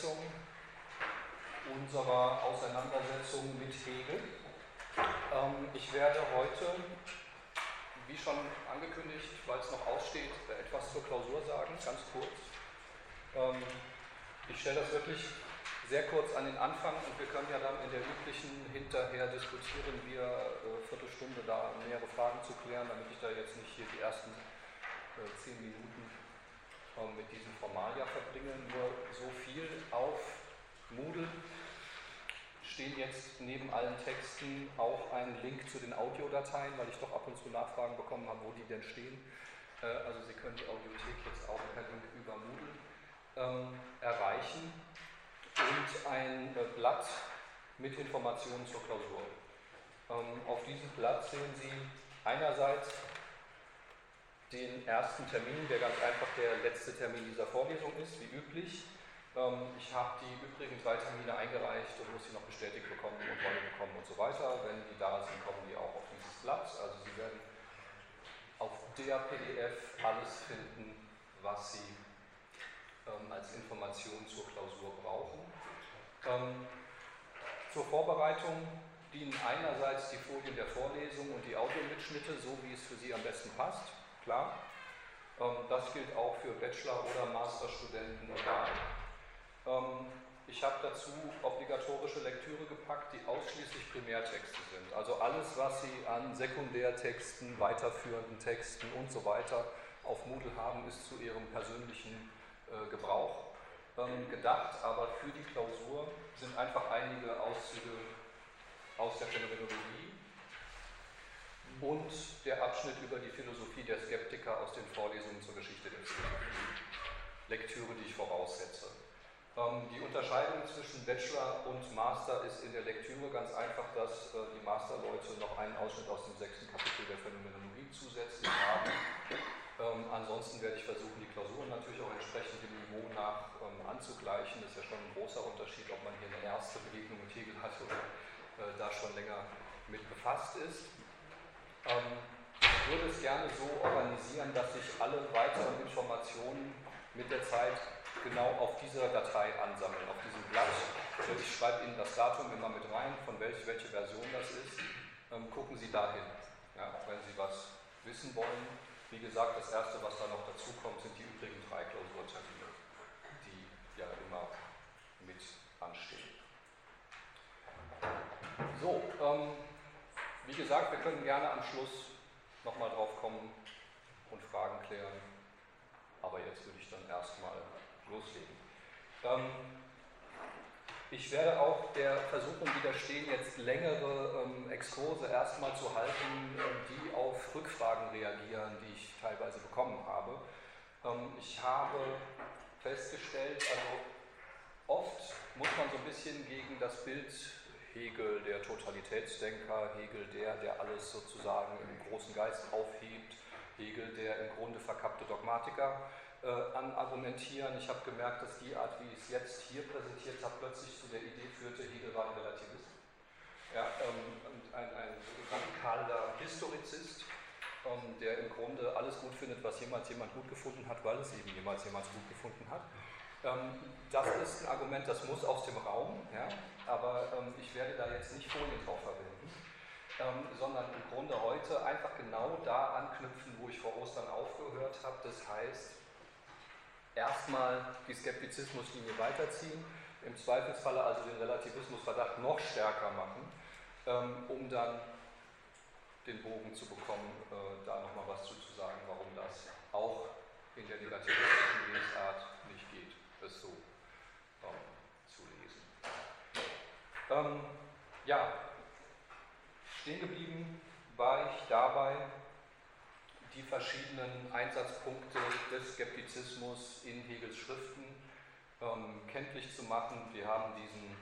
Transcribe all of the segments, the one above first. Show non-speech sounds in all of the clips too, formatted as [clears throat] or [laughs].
Fortsetzung unserer Auseinandersetzung mit Hegel. Ähm, ich werde heute, wie schon angekündigt, weil es noch aussteht, etwas zur Klausur sagen, ganz kurz. Ähm, ich stelle das wirklich sehr kurz an den Anfang und wir können ja dann in der üblichen hinterher diskutieren, wir äh, Viertelstunde da mehrere Fragen zu klären, damit ich da jetzt nicht hier die ersten äh, zehn Minuten äh, mit diesem Formalia verbringe. Nur so viel auf Moodle stehen jetzt neben allen Texten auch ein Link zu den Audiodateien, weil ich doch ab und zu Nachfragen bekommen habe, wo die denn stehen. Äh, also Sie können die Audiothek jetzt auch per Link über Moodle ähm, erreichen und ein äh, Blatt mit Informationen zur Klausur. Ähm, auf diesem Blatt sehen Sie einerseits den ersten Termin, der ganz einfach der letzte Termin dieser Vorlesung ist, wie üblich. Ähm, ich habe die übrigen drei Termine eingereicht und muss sie noch bestätigt bekommen und Rolle bekommen und so weiter. Wenn die da sind, kommen die auch auf dieses Blatt. Also Sie werden auf der PDF alles finden, was Sie ähm, als Information zur Klausur brauchen. Ähm, zur Vorbereitung dienen einerseits die Folien der Vorlesung und die Audiomitschnitte, so wie es für Sie am besten passt, klar. Ähm, das gilt auch für Bachelor- oder Masterstudenten. Ähm, ich habe dazu obligatorische Lektüre gepackt, die ausschließlich Primärtexte sind. Also alles, was Sie an Sekundärtexten, weiterführenden Texten und so weiter auf Moodle haben, ist zu Ihrem persönlichen äh, Gebrauch ähm, gedacht, aber für die Klausur sind einfach einige Auszüge aus der Phänomenologie und der Abschnitt über die Philosophie der Skeptiker aus den Vorlesungen zur Geschichte der Philosophie. Lektüre, die ich voraussetze. Ähm, die Unterscheidung zwischen Bachelor und Master ist in der Lektüre ganz einfach, dass äh, die Masterleute noch einen Ausschnitt aus dem sechsten Kapitel der Phänomenologie zusätzlich haben. Ähm, ansonsten werde ich versuchen, die Klausuren natürlich auch entsprechend dem Niveau nach ähm, anzugleichen. Das ist ja schon ein großer Unterschied, ob man hier eine erste Begegnung mit Hegel hat oder äh, da schon länger mit befasst ist. Ähm, ich würde es gerne so organisieren, dass sich alle weiteren Informationen mit der Zeit genau auf dieser Datei ansammeln, auf diesem Blatt. Ich schreibe Ihnen das Datum immer mit rein, von welch, welche Version das ist. Ähm, gucken Sie dahin, ja, wenn Sie was wissen wollen. Wie gesagt, das Erste, was da noch dazu kommt, sind die übrigen drei Klausurtermine, die ja immer mit anstehen. So, ähm, wie gesagt, wir können gerne am Schluss nochmal drauf kommen und Fragen klären. Aber jetzt würde ich dann erstmal loslegen. Ähm, ich werde auch der Versuchung widerstehen, jetzt längere ähm, Exkurse erstmal zu halten, äh, die auf Rückfragen reagieren, die ich teilweise bekommen habe. Ähm, ich habe festgestellt, also oft muss man so ein bisschen gegen das Bild Hegel, der Totalitätsdenker, Hegel, der, der alles sozusagen im großen Geist aufhebt, Hegel, der im Grunde verkappte Dogmatiker, äh, an Argumentieren. Ich habe gemerkt, dass die Art, wie ich es jetzt hier präsentiert habe, plötzlich zu der Idee führte, Hegel war ein Relativist. Ja, ähm, ein, ein radikaler Historizist, ähm, der im Grunde alles gut findet, was jemals jemand gut gefunden hat, weil es eben jemals jemand gut gefunden hat. Ähm, das ist ein Argument, das muss aus dem Raum, ja, aber ähm, ich werde da jetzt nicht Folien drauf verwenden, ähm, sondern im Grunde heute einfach genau da anknüpfen, wo ich vor Ostern aufgehört habe. Das heißt, erstmal die Skeptizismuslinie weiterziehen, im Zweifelsfalle also den Relativismusverdacht noch stärker machen, um dann den Bogen zu bekommen, äh, da nochmal was zu sagen, warum das auch in der negativistischen Lesart es so ähm, zu lesen. Ähm, ja, stehen geblieben war ich dabei, die verschiedenen Einsatzpunkte des Skeptizismus in Hegels Schriften ähm, kenntlich zu machen. Wir haben diesen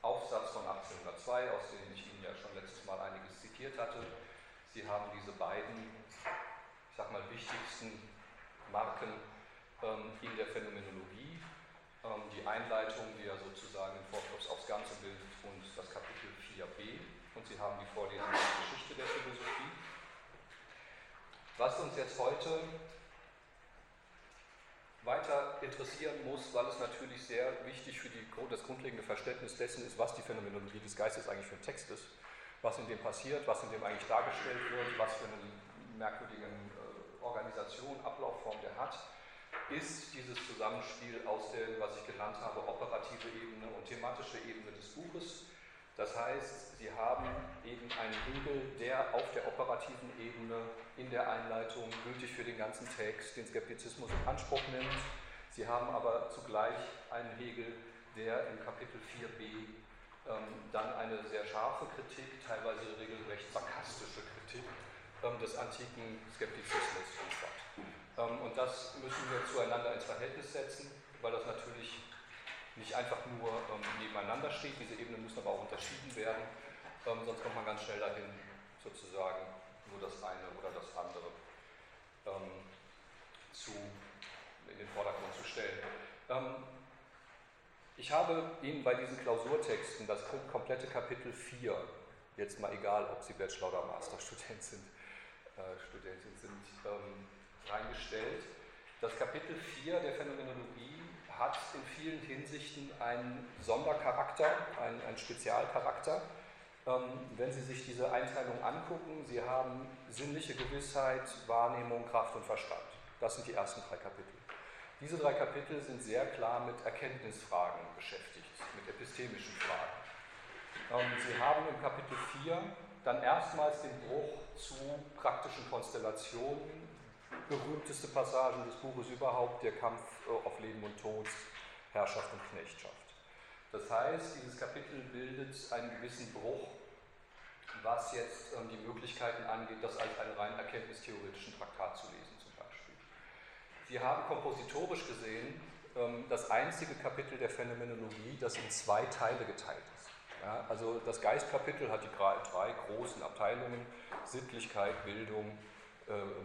Aufsatz von 1802, aus dem ich Ihnen ja schon letztes Mal einiges zitiert hatte. Sie haben diese beiden, ich sag mal, wichtigsten Marken ähm, in der Phänomenologie. Ähm, die Einleitung, die ja sozusagen den Fokus aufs Ganze bildet, und das Kapitel 4b. Und Sie haben die Vorlesung der Geschichte der Philosophie. Was uns jetzt heute weiter interessieren muss, weil es natürlich sehr wichtig für die, das grundlegende Verständnis dessen ist, was die Phänomenologie des Geistes eigentlich für ein Text ist, was in dem passiert, was in dem eigentlich dargestellt wird, was für eine merkwürdige äh, Organisation, Ablaufform der hat, ist dieses Zusammenspiel aus der, was ich genannt habe, operative Ebene und thematische Ebene des Buches. Das heißt, Sie haben eben einen Hegel, der auf der operativen Ebene in der Einleitung gültig für den ganzen Text den Skeptizismus in Anspruch nimmt. Sie haben aber zugleich einen Hegel, der im Kapitel 4b ähm, dann eine sehr scharfe Kritik, teilweise regelrecht sarkastische Kritik ähm, des antiken Skeptizismus liefert. Ähm, und das müssen wir zueinander ins Verhältnis setzen, weil das natürlich nicht einfach nur ähm, nebeneinander steht. Diese Ebenen müssen aber auch unterschieden werden, ähm, sonst kommt man ganz schnell dahin, sozusagen nur das eine oder das andere in den Vordergrund zu stellen. Ich habe Ihnen bei diesen Klausurtexten das komplette Kapitel 4, jetzt mal egal, ob Sie Bachelor- oder Masterstudent sind, äh, Studentin sind, ähm, reingestellt. Das Kapitel 4 der Phänomenologie hat in vielen Hinsichten einen Sondercharakter, einen, einen Spezialcharakter. Ähm, wenn Sie sich diese Einteilung angucken, Sie haben sinnliche Gewissheit, Wahrnehmung, Kraft und Verstand. Das sind die ersten drei Kapitel. Diese drei Kapitel sind sehr klar mit Erkenntnisfragen beschäftigt, mit epistemischen Fragen. Ähm, Sie haben im Kapitel 4 dann erstmals den Bruch zu praktischen Konstellationen, berühmteste Passagen des Buches überhaupt, der Kampf äh, auf Leben und Tod, Herrschaft und Knechtschaft. Das heißt, dieses Kapitel bildet einen gewissen Bruch, was jetzt ähm, die Möglichkeiten angeht, das als einen rein erkenntnistheoretischen Traktat zu lesen zum Beispiel. Sie haben kompositorisch gesehen ähm, das einzige Kapitel der Phänomenologie, das in zwei Teile geteilt ist. Ja, also das Geistkapitel hat die drei großen Abteilungen, Sittlichkeit, Bildung,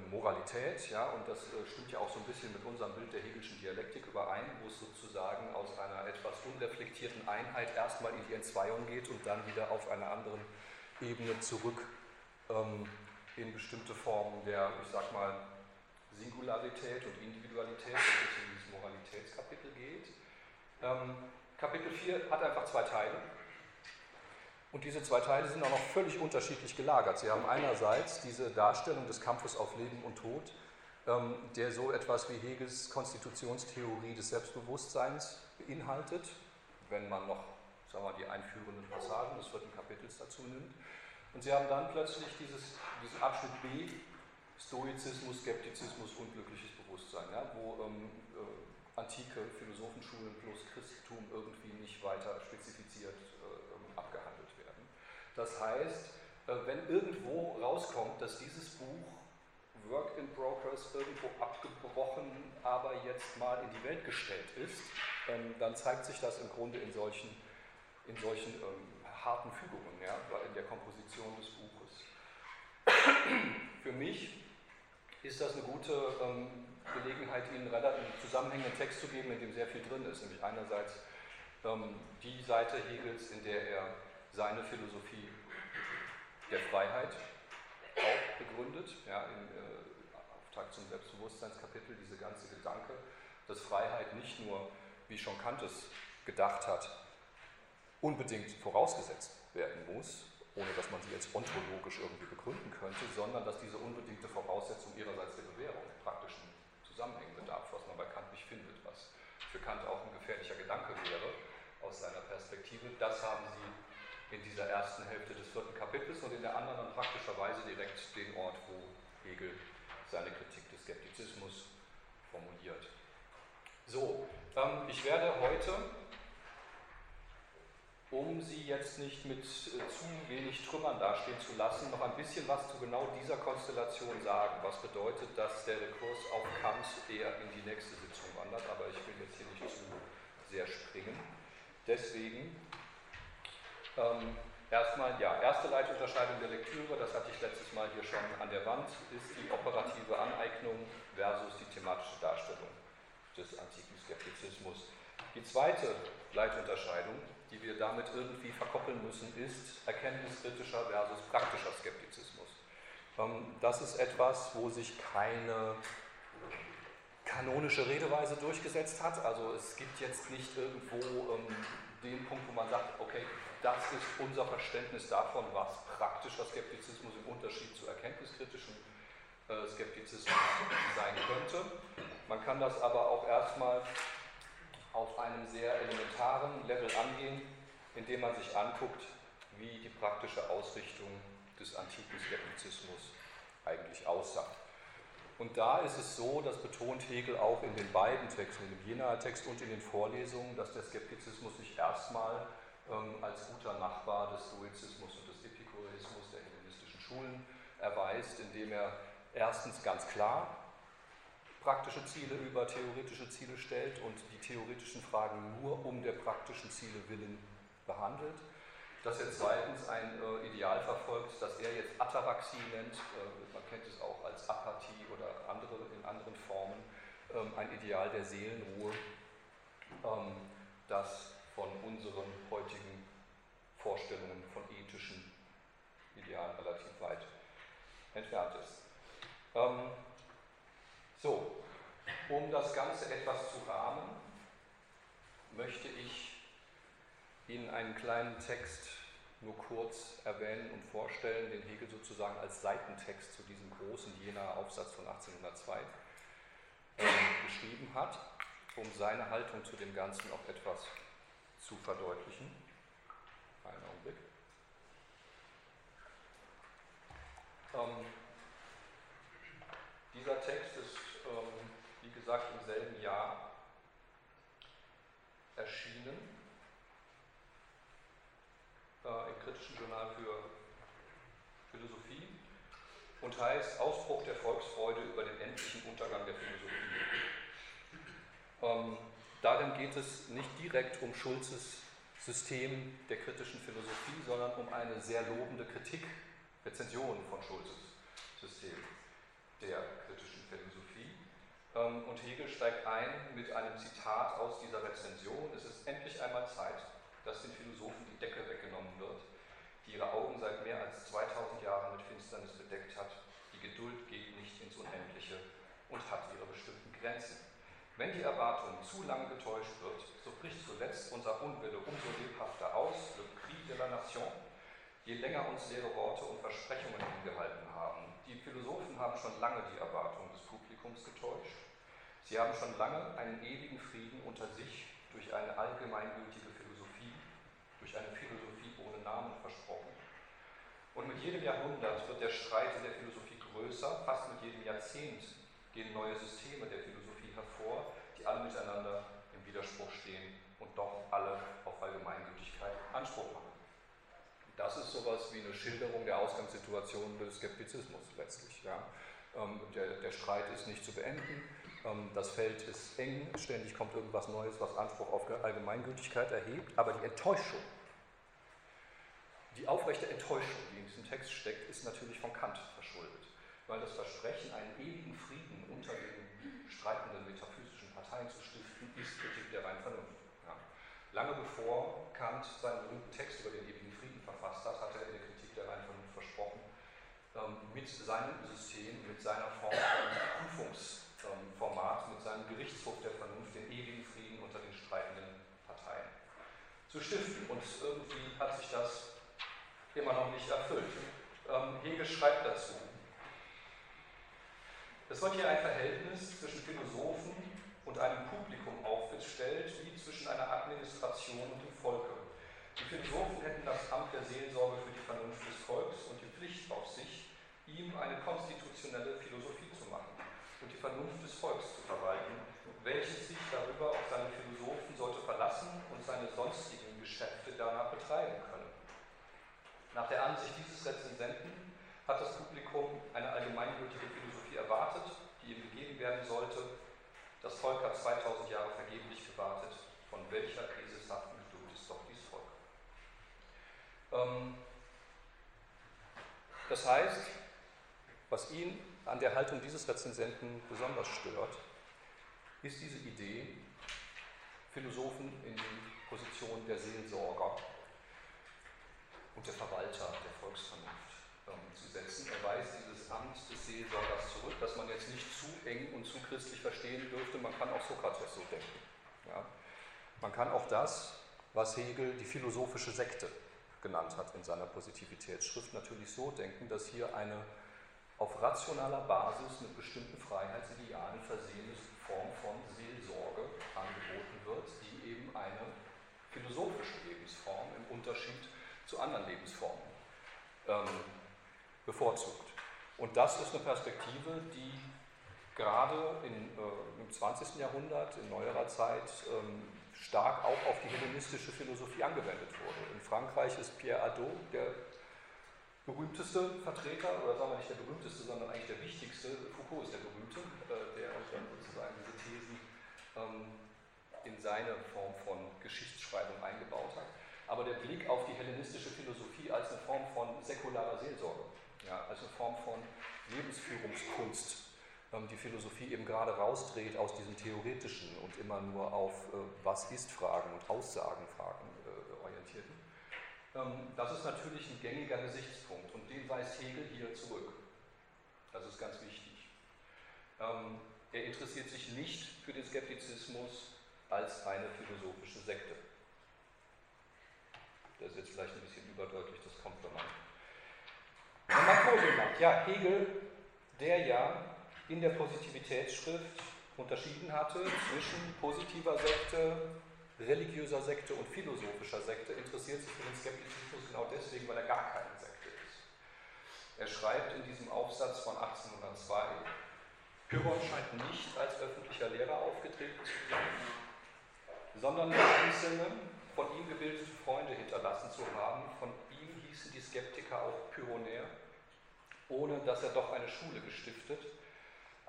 Moralität, ja, und das äh, stimmt ja auch so ein bisschen mit unserem Bild der Hegelischen Dialektik überein, wo es sozusagen aus einer etwas unreflektierten Einheit erstmal in die Entzweiung geht und dann wieder auf einer anderen Ebene zurück ähm, in bestimmte Formen der, ich sag mal, Singularität und Individualität, wenn es in dieses Moralitätskapitel geht. Ähm, Kapitel 4 hat einfach zwei Teile. Und diese zwei Teile sind auch noch völlig unterschiedlich gelagert. Sie haben einerseits diese Darstellung des Kampfes auf Leben und Tod, ähm, der so etwas wie Hegels Konstitutionstheorie des Selbstbewusstseins beinhaltet, wenn man noch sagen wir, die einführenden Passagen des vierten Kapitels dazu nimmt. Und Sie haben dann plötzlich dieses, diesen Abschnitt B, Stoizismus, Skeptizismus, unglückliches Bewusstsein, ja, wo ähm, äh, antike Philosophenschulen plus Christentum irgendwie nicht weiter spezifiziert das heißt, äh, wenn irgendwo rauskommt, dass dieses Buch Work in Progress irgendwo abgebrochen, aber jetzt mal in die Welt gestellt ist, ähm, dann zeigt sich das im Grunde in solchen, in solchen ähm, harten Fügungen, ja, in der Komposition des Buches. [clears throat] Für mich ist das eine gute ähm, Gelegenheit, Ihnen einen zusammenhängenden Text zu geben, in dem sehr viel drin ist, nämlich einerseits ähm, die Seite Hegels, in der er seine Philosophie der Freiheit auch begründet, ja, im äh, Auftakt zum Selbstbewusstseinskapitel, diese ganze Gedanke, dass Freiheit nicht nur, wie schon Kant es gedacht hat, unbedingt vorausgesetzt werden muss, ohne dass man sie jetzt ontologisch irgendwie begründen könnte, sondern dass diese unbedingte Voraussetzung ihrerseits der Bewährung in praktischen Zusammenhängen bedarf, was man bei Kant nicht findet, was für Kant auch ein gefährlicher Gedanke wäre aus seiner Perspektive. Das haben sie in dieser ersten Hälfte des vierten Kapitels und in der anderen dann praktischerweise direkt den Ort, wo Hegel seine Kritik des Skeptizismus formuliert. So, ähm, ich werde heute, um Sie jetzt nicht mit äh, zu wenig Trümmern dastehen zu lassen, noch ein bisschen was zu genau dieser Konstellation sagen. Was bedeutet, dass der Rekurs auf Kant eher in die nächste Sitzung wandert, aber ich will jetzt hier nicht zu sehr springen. Deswegen ähm, erstmal, ja, erste Leitunterscheidung der Lektüre, das hatte ich letztes Mal hier schon an der Wand, ist die operative Aneignung versus die thematische Darstellung des antiken Skeptizismus. Die zweite Leitunterscheidung, die wir damit irgendwie verkoppeln müssen, ist erkenntniskritischer versus praktischer Skeptizismus. Ähm, das ist etwas, wo sich keine kanonische Redeweise durchgesetzt hat. Also es gibt jetzt nicht irgendwo ähm, den Punkt, wo man sagt, okay, das ist unser Verständnis davon, was praktischer Skeptizismus im Unterschied zu erkenntniskritischem äh, Skeptizismus sein könnte. Man kann das aber auch erstmal auf einem sehr elementaren Level angehen, indem man sich anguckt, wie die praktische Ausrichtung des antiken Skeptizismus eigentlich aussah. Und da ist es so, das betont Hegel auch in den beiden Texten, dem Jenaer Text und in den Vorlesungen, dass der Skeptizismus sich erstmal ähm, als guter Nachbar des Stoizismus und des Epikureismus der hellenistischen Schulen erweist, indem er erstens ganz klar praktische Ziele über theoretische Ziele stellt und die theoretischen Fragen nur um der praktischen Ziele willen behandelt. Dass er zweitens ein äh, Ideal verfolgt, das er jetzt Ataraxie nennt, äh, man kennt es auch als Apathie oder andere, in anderen Formen, ähm, ein Ideal der Seelenruhe, ähm, das von unseren heutigen Vorstellungen von ethischen Idealen relativ weit entfernt ist. Ähm, so, um das Ganze etwas zu rahmen, möchte ich Ihnen einen kleinen Text nur kurz erwähnen und vorstellen, den Hegel sozusagen als Seitentext zu diesem großen Jenaer Aufsatz von 1802 äh, geschrieben hat, um seine Haltung zu dem Ganzen auch etwas zu verdeutlichen. Einen Augenblick. Ähm, dieser Text ist, ähm, wie gesagt, im selben Jahr erschienen äh, im Kritischen Journal für Philosophie und heißt Ausbruch der Volksfreude über den endlichen Untergang der Philosophie. Ähm, darin geht es nicht direkt um Schulzes System der kritischen Philosophie, sondern um eine sehr lobende Kritik, Rezension von Schulzes System der kritischen Philosophie. Ähm, und Hegel steigt ein mit einem Zitat aus dieser Rezension. Es ist endlich einmal Zeit, dass den Philosophen die Decke weggenommen wird, die ihre Augen seit mehr als 2000 Jahren mit Finsternis bedeckt hat. Die Geduld geht nicht ins Unendliche und hat ihre bestimmten Grenzen. Wenn die Erwartung zu lange getäuscht wird, so bricht zuletzt unser Unwille umso lebhafter aus, le cri de la nation, je länger uns leere Worte und Versprechungen hingehalten haben. Die Philosophen haben schon lange die Erwartung des Publikums getäuscht. Sie haben schon lange einen ewigen Frieden unter sich durch eine allgemeingültige durch eine Philosophie ohne Namen versprochen. Und mit jedem Jahrhundert wird der Streit in der Philosophie größer, fast mit jedem Jahrzehnt gehen neue Systeme der Philosophie hervor, die alle miteinander im Widerspruch stehen und doch alle auf Allgemeingültigkeit Anspruch machen. Das ist sowas wie eine Schilderung der Ausgangssituation des Skeptizismus letztlich. Ja. Ähm, der, der Streit ist nicht zu beenden, ähm, das Feld ist eng, ständig kommt irgendwas Neues, was Anspruch auf Allgemeingültigkeit erhebt, aber die Enttäuschung, die aufrechte Enttäuschung, die in diesem Text steckt, ist natürlich von Kant verschuldet, weil das Versprechen, einen ewigen Frieden unter den streitenden metaphysischen Parteien zu stiften, ist Kritik der reinen Vernunft. Ja. Lange bevor Kant seinen berühmten Text über den ewigen Frieden verfasst hat, hat er in der Kritik der reinen Vernunft versprochen, ähm, mit seinem System, mit seiner Form von Prüfungs- Format mit seinem Gerichtshof der Vernunft den ewigen Frieden unter den streitenden Parteien zu stiften. Und irgendwie hat sich das immer noch nicht erfüllt. Ähm, Hegel schreibt dazu, es wird hier ein Verhältnis zwischen Philosophen und einem Publikum aufgestellt, wie zwischen einer Administration und dem Volke. Die Philosophen hätten das Amt der Seelsorge für die Vernunft des Volkes und die Pflicht auf sich, ihm eine konstitutionelle Philosophie zu machen und die Vernunft des Volkes zu verwalten, welches sich darüber auf seine Philosophen sollte verlassen und seine sonstigen Geschäfte danach betreiben können. Nach der Ansicht dieses Rezensenten hat das Publikum eine allgemeingültige Philosophie erwartet, die ihm gegeben werden sollte. Das Volk hat 2000 Jahre vergeblich gewartet. Von welcher krisishaften Geduld ist doch dies Volk? Ähm, das heißt, was ihn an der Haltung dieses Rezensenten besonders stört, ist diese Idee, Philosophen in die Position der Seelsorger und der Verwalter der Volksvernunft zu setzen. Er weist dieses Amt des Seelsorgers zurück dass man jetzt nicht zu eng und zu christlich verstehen dürfte, man kann auch Sokrates so denken. Ja. Man kann auch das, was Hegel die philosophische Sekte genannt hat in seiner Positivitätsschrift, natürlich so denken, dass hier eine auf rationaler Basis mit bestimmten Freiheitsidealen versehene Form von Seelsorge angeboten wird, die eben eine philosophische Lebensform im Unterschied zu anderen Lebensformen ähm, bevorzugt. Und das ist eine Perspektive, die gerade in, äh, im 20. Jahrhundert, in neuerer Zeit, ähm, stark auch auf die hellenistische Philosophie angewendet wurde. In Frankreich ist Pierre Hadot der berühmteste Vertreter, oder sagen wir nicht der berühmteste, sondern eigentlich der wichtigste. Foucault ist der berühmte, äh, der dann sozusagen diese Thesen ähm, in seine Form von Geschichtsschreibung eingebaut hat. Aber der Blick auf die hellenistische Philosophie als eine Form von säkularer Seelsorge, ja, als eine Form von Lebensführungskunst, ähm, die Philosophie eben gerade rausdreht aus diesem theoretischen und immer nur auf äh, Was ist Fragen und Aussagenfragen äh, orientierten. Ähm, das ist natürlich ein gängiger Gesichtspunkt und den weist Hegel hier zurück. Das ist ganz wichtig. Ähm, er interessiert sich nicht für den Skeptizismus als eine philosophische Sekte. Das ist jetzt vielleicht ein bisschen überdeutlich, das kommt, wenn man, wenn man Vorgehen macht. Ja, Hegel, der ja in der Positivitätsschrift unterschieden hatte zwischen positiver Sekte, religiöser Sekte und philosophischer Sekte, interessiert sich für den Skeptizismus genau deswegen, weil er gar keine Sekte ist. Er schreibt in diesem Aufsatz von 1802, Pyrrhon scheint nicht als öffentlicher Lehrer aufgetreten zu sein, sondern einzelne von ihm gebildete Freunde hinterlassen zu haben. Von Skeptiker auch Pyrrhonär, ohne dass er doch eine Schule gestiftet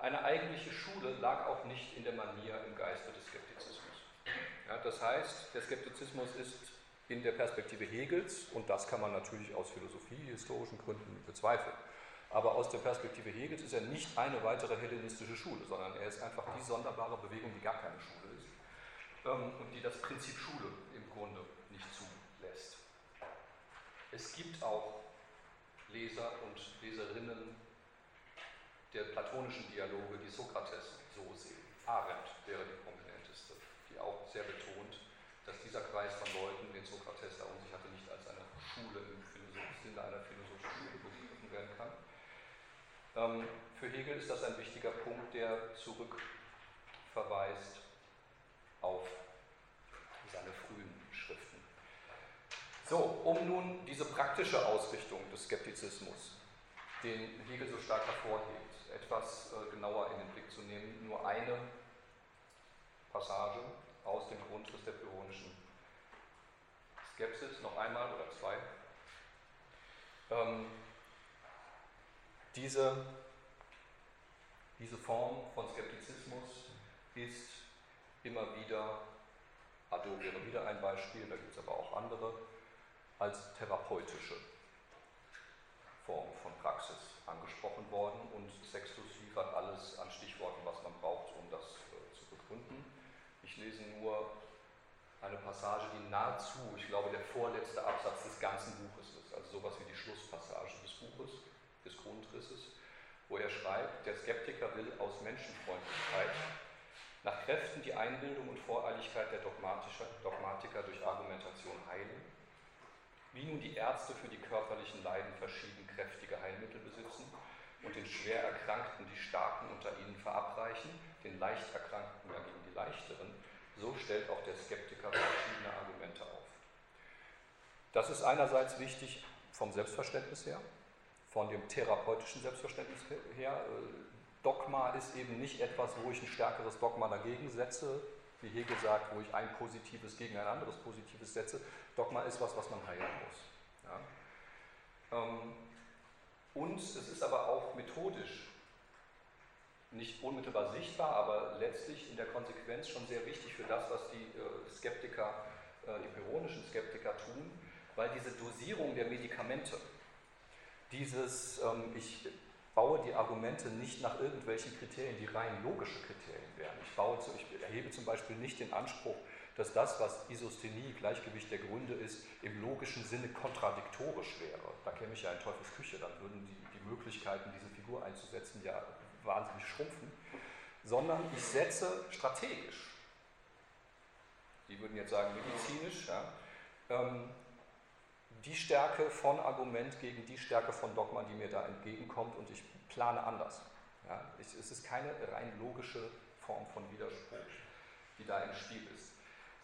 eine eigentliche Schule lag auch nicht in der Manier im Geiste des Skeptizismus. Ja, das heißt, der Skeptizismus ist in der Perspektive Hegels, und das kann man natürlich aus philosophiehistorischen Gründen bezweifeln, aber aus der Perspektive Hegels ist er nicht eine weitere hellenistische Schule, sondern er ist einfach die sonderbare Bewegung, die gar keine Schule ist ähm, und die das Prinzip Schule im Grunde. Es gibt auch Leser und Leserinnen der platonischen Dialoge, die Sokrates so sehen. Arendt wäre die prominenteste, die auch sehr betont, dass dieser Kreis von Leuten, den Sokrates da um sich hatte, nicht als eine Schule im Sinne einer philosophischen Schule begriffen werden kann. Ähm, für Hegel ist das ein wichtiger Punkt, der zurückverweist auf seine frühen Schriften. So, um nun diese praktische Ausrichtung des Skeptizismus, den Hegel so stark hervorhebt, etwas äh, genauer in den Blick zu nehmen, nur eine Passage aus dem Grundriss der pyrrhonischen Skepsis, noch einmal oder zwei. Ähm, diese, diese Form von Skeptizismus ist immer wieder, Addo wäre wieder ein Beispiel, da gibt es aber auch andere, als therapeutische Form von Praxis angesprochen worden und Sextus liefert alles an Stichworten, was man braucht, um das äh, zu begründen. Ich lese nur eine Passage, die nahezu, ich glaube, der vorletzte Absatz des ganzen Buches ist, also sowas wie die Schlusspassage des Buches, des Grundrisses, wo er schreibt, der Skeptiker will aus Menschenfreundlichkeit nach Kräften die Einbildung und Voreiligkeit der Dogmatiker durch Argumentation heilen wie nun die Ärzte für die körperlichen Leiden verschieden kräftige Heilmittel besitzen und den schwer Erkrankten die Starken unter ihnen verabreichen, den leicht Erkrankten dagegen die leichteren, so stellt auch der Skeptiker verschiedene Argumente auf. Das ist einerseits wichtig vom Selbstverständnis her, von dem therapeutischen Selbstverständnis her. Dogma ist eben nicht etwas, wo ich ein stärkeres Dogma dagegen setze, wie Hegel sagt, wo ich ein Positives gegen ein anderes Positives setze. Dogma ist was, was man heilen muss. Ja. Ähm, und es ist aber auch methodisch nicht unmittelbar sichtbar, aber letztlich in der Konsequenz schon sehr wichtig für das, was die äh, Skeptiker, äh, die pyrrhonischen Skeptiker tun, weil diese Dosierung der Medikamente, dieses, ähm, ich baue die Argumente nicht nach irgendwelchen Kriterien, die rein logische Kriterien wären. Ich, baue, ich erhebe zum Beispiel nicht den Anspruch, dass das, was Isosthenie, Gleichgewicht der Gründe ist, im logischen Sinne kontradiktorisch wäre. Da käme ich ja in Teufels Küche, dann würden die, die Möglichkeiten, diese Figur einzusetzen, ja wahnsinnig schrumpfen, sondern ich setze strategisch, die würden jetzt sagen medizinisch, ja, ähm, die Stärke von Argument gegen die Stärke von Dogma, die mir da entgegenkommt und ich plane anders. Ja, ich, es ist keine rein logische Form von Widerspruch, die da im Spiel ist.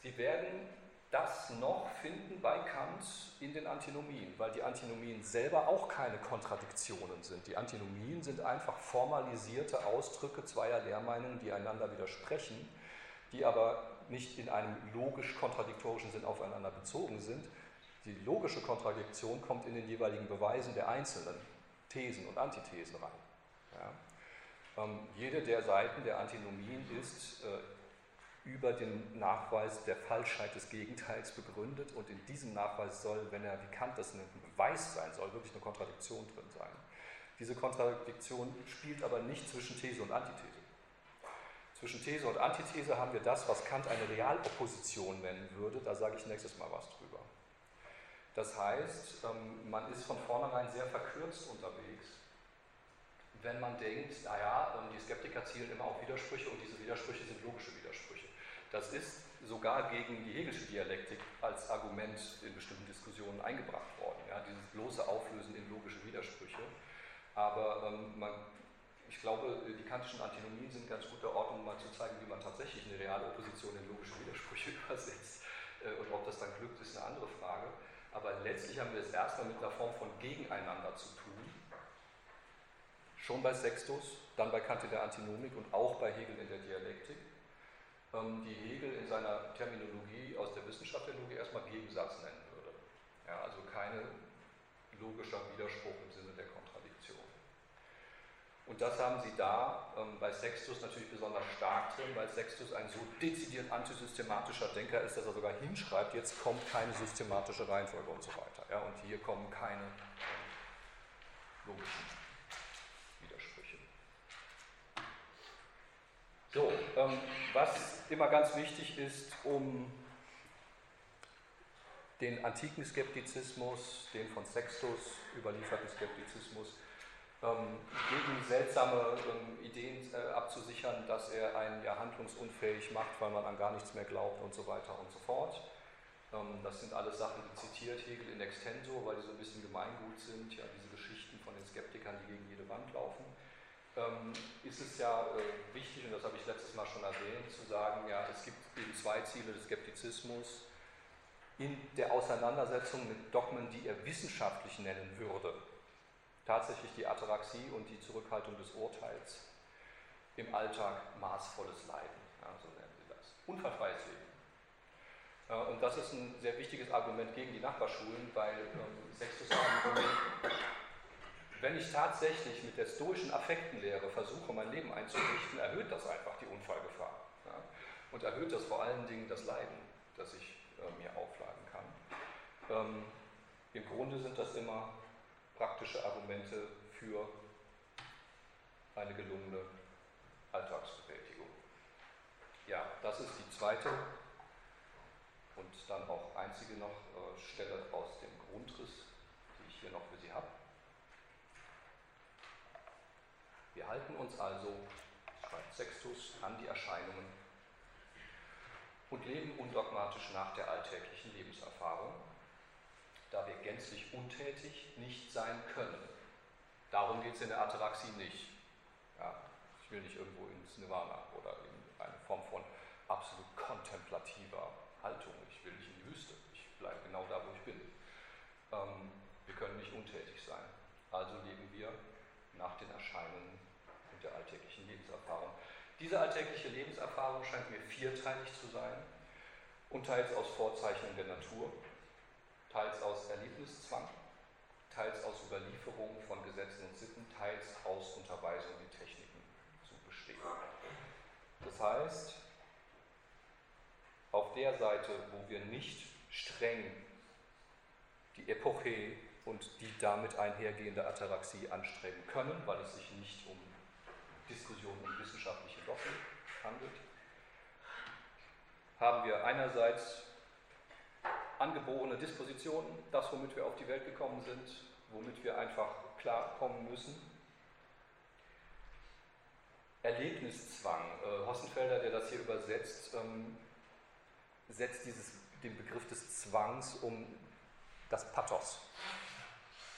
Sie werden das noch finden bei Kant in den Antinomien, weil die Antinomien selber auch keine Kontradiktionen sind. Die Antinomien sind einfach formalisierte Ausdrücke zweier Lehrmeinungen, die einander widersprechen, die aber nicht in einem logisch kontradiktorischen Sinn aufeinander bezogen sind, die logische Kontradiktion kommt in den jeweiligen Beweisen der einzelnen Thesen und Antithesen rein. Ja. Ähm, jede der Seiten der Antinomien ist äh, über den Nachweis der Falschheit des Gegenteils begründet und in diesem Nachweis soll, wenn er wie Kant das ein Beweis sein soll, wirklich eine Kontradiktion drin sein. Diese Kontradiktion spielt aber nicht zwischen These und Antithese. Zwischen These und Antithese haben wir das, was Kant eine Realopposition nennen würde. Da sage ich nächstes Mal was drüber. Das heißt, ähm, man ist von vornherein sehr verkürzt unterwegs, wenn man denkt, naja, ähm, die Skeptiker zielen immer auf Widersprüche und diese Widersprüche sind logische Widersprüche. Das ist sogar gegen die Hegelische Dialektik als Argument in bestimmten Diskussionen eingebracht worden, ja, dieses bloße Auflösen in logische Widersprüche. Aber ähm, man, ich glaube, die kantischen Antinomien sind ganz gute Ordnung, mal zu zeigen, wie man tatsächlich eine reale Opposition in logische Widersprüche [laughs] übersetzt. Äh, und ob das dann glückt, ist eine andere Frage. Aber letztlich haben wir es erstmal mit einer Form von Gegeneinander zu tun. Schon bei Sextus, dann bei Kant in der Antinomik und auch bei Hegel in der Dialektik, ähm, die Hegel in seiner Terminologie aus der Wissenschaft der Logik erstmal Gegensatz nennen würde. Ja, also keine logischer Widerspruch im Sinne der Kontradiktion. Und das haben sie da ähm, bei Sextus natürlich besonders stark drin, weil Sextus ein so dezidiert antisystematischer Denker ist, dass er sogar hinschreibt, jetzt kommt keine systematische Reihenfolge und so weiter. Ja, und hier kommen keine logischen Widersprüche. So, ähm, was immer ganz wichtig ist, um den antiken Skeptizismus, den von Sextus überlieferten Skeptizismus ähm, gegen seltsame ähm, Ideen äh, abzusichern, dass er einen ja handlungsunfähig macht, weil man an gar nichts mehr glaubt und so weiter und so fort. Ähm, das sind alles Sachen, die zitiert Hegel in Extenso, weil die so ein bisschen Gemeingut sind, ja, diese Geschichten von den Skeptikern, die gegen jede Wand laufen. ist es ja äh, wichtig, und das habe ich letztes Mal schon erwähnt, zu sagen, ja, es gibt eben zwei Ziele des Skeptizismus in der Auseinandersetzung mit Dogmen, die er wissenschaftlich nennen würde tatsächlich die Ataraxie und die Zurückhaltung des Urteils im Alltag maßvolles Leiden, ja, so nennen sie das. Unfallfreies Leben. Äh, und das ist ein sehr wichtiges Argument gegen die Nachbarschulen, weil ähm, Sextus wenn ich tatsächlich mit der stoischen Affektenlehre versuche, mein Leben einzurichten, erhöht das einfach die Unfallgefahr. Ja, und erhöht das vor allen Dingen das Leiden, das ich äh, mir aufladen kann. Ähm, Im Grunde sind das immer praktische Argumente für eine gelungene Alltagsbewältigung. Ja, das ist die zweite und dann auch einzige noch äh, Stelle aus dem Grundriss, die ich hier noch für Sie habe. Wir halten uns also, schreibt Sextus, an die Erscheinungen und leben undogmatisch nach der alltäglichen Lebenserfahrung da wir gänzlich untätig nicht sein können. Darum geht es in der Ataraxie nicht. Ja, ich will nicht irgendwo ins Nirvana oder in eine Form von absolut kontemplativer Haltung. Ich will nicht in die Wüste. Ich bleibe genau da, wo ich bin. Ähm, wir können nicht untätig sein. Also leben wir nach den Erscheinungen und der alltäglichen Lebenserfahrung. Diese alltägliche Lebenserfahrung scheint mir vierteilig zu sein und teils aus Vorzeichnungen der Natur, teils aus Erlebniszwang, teils aus Überlieferung von Gesetzen und Sitten, teils aus Unterweisung in Techniken zu bestehen. Das heißt, auf der Seite, wo wir nicht streng die Epoche und die damit einhergehende Ataraxie anstreben können, weil es sich nicht um Diskussionen um wissenschaftliche Dogmen handelt, haben wir einerseits angeborene Dispositionen, das, womit wir auf die Welt gekommen sind, womit wir einfach klarkommen müssen. Erlebniszwang. Äh, Hossenfelder, der das hier übersetzt, ähm, setzt dieses, den Begriff des Zwangs um das Pathos.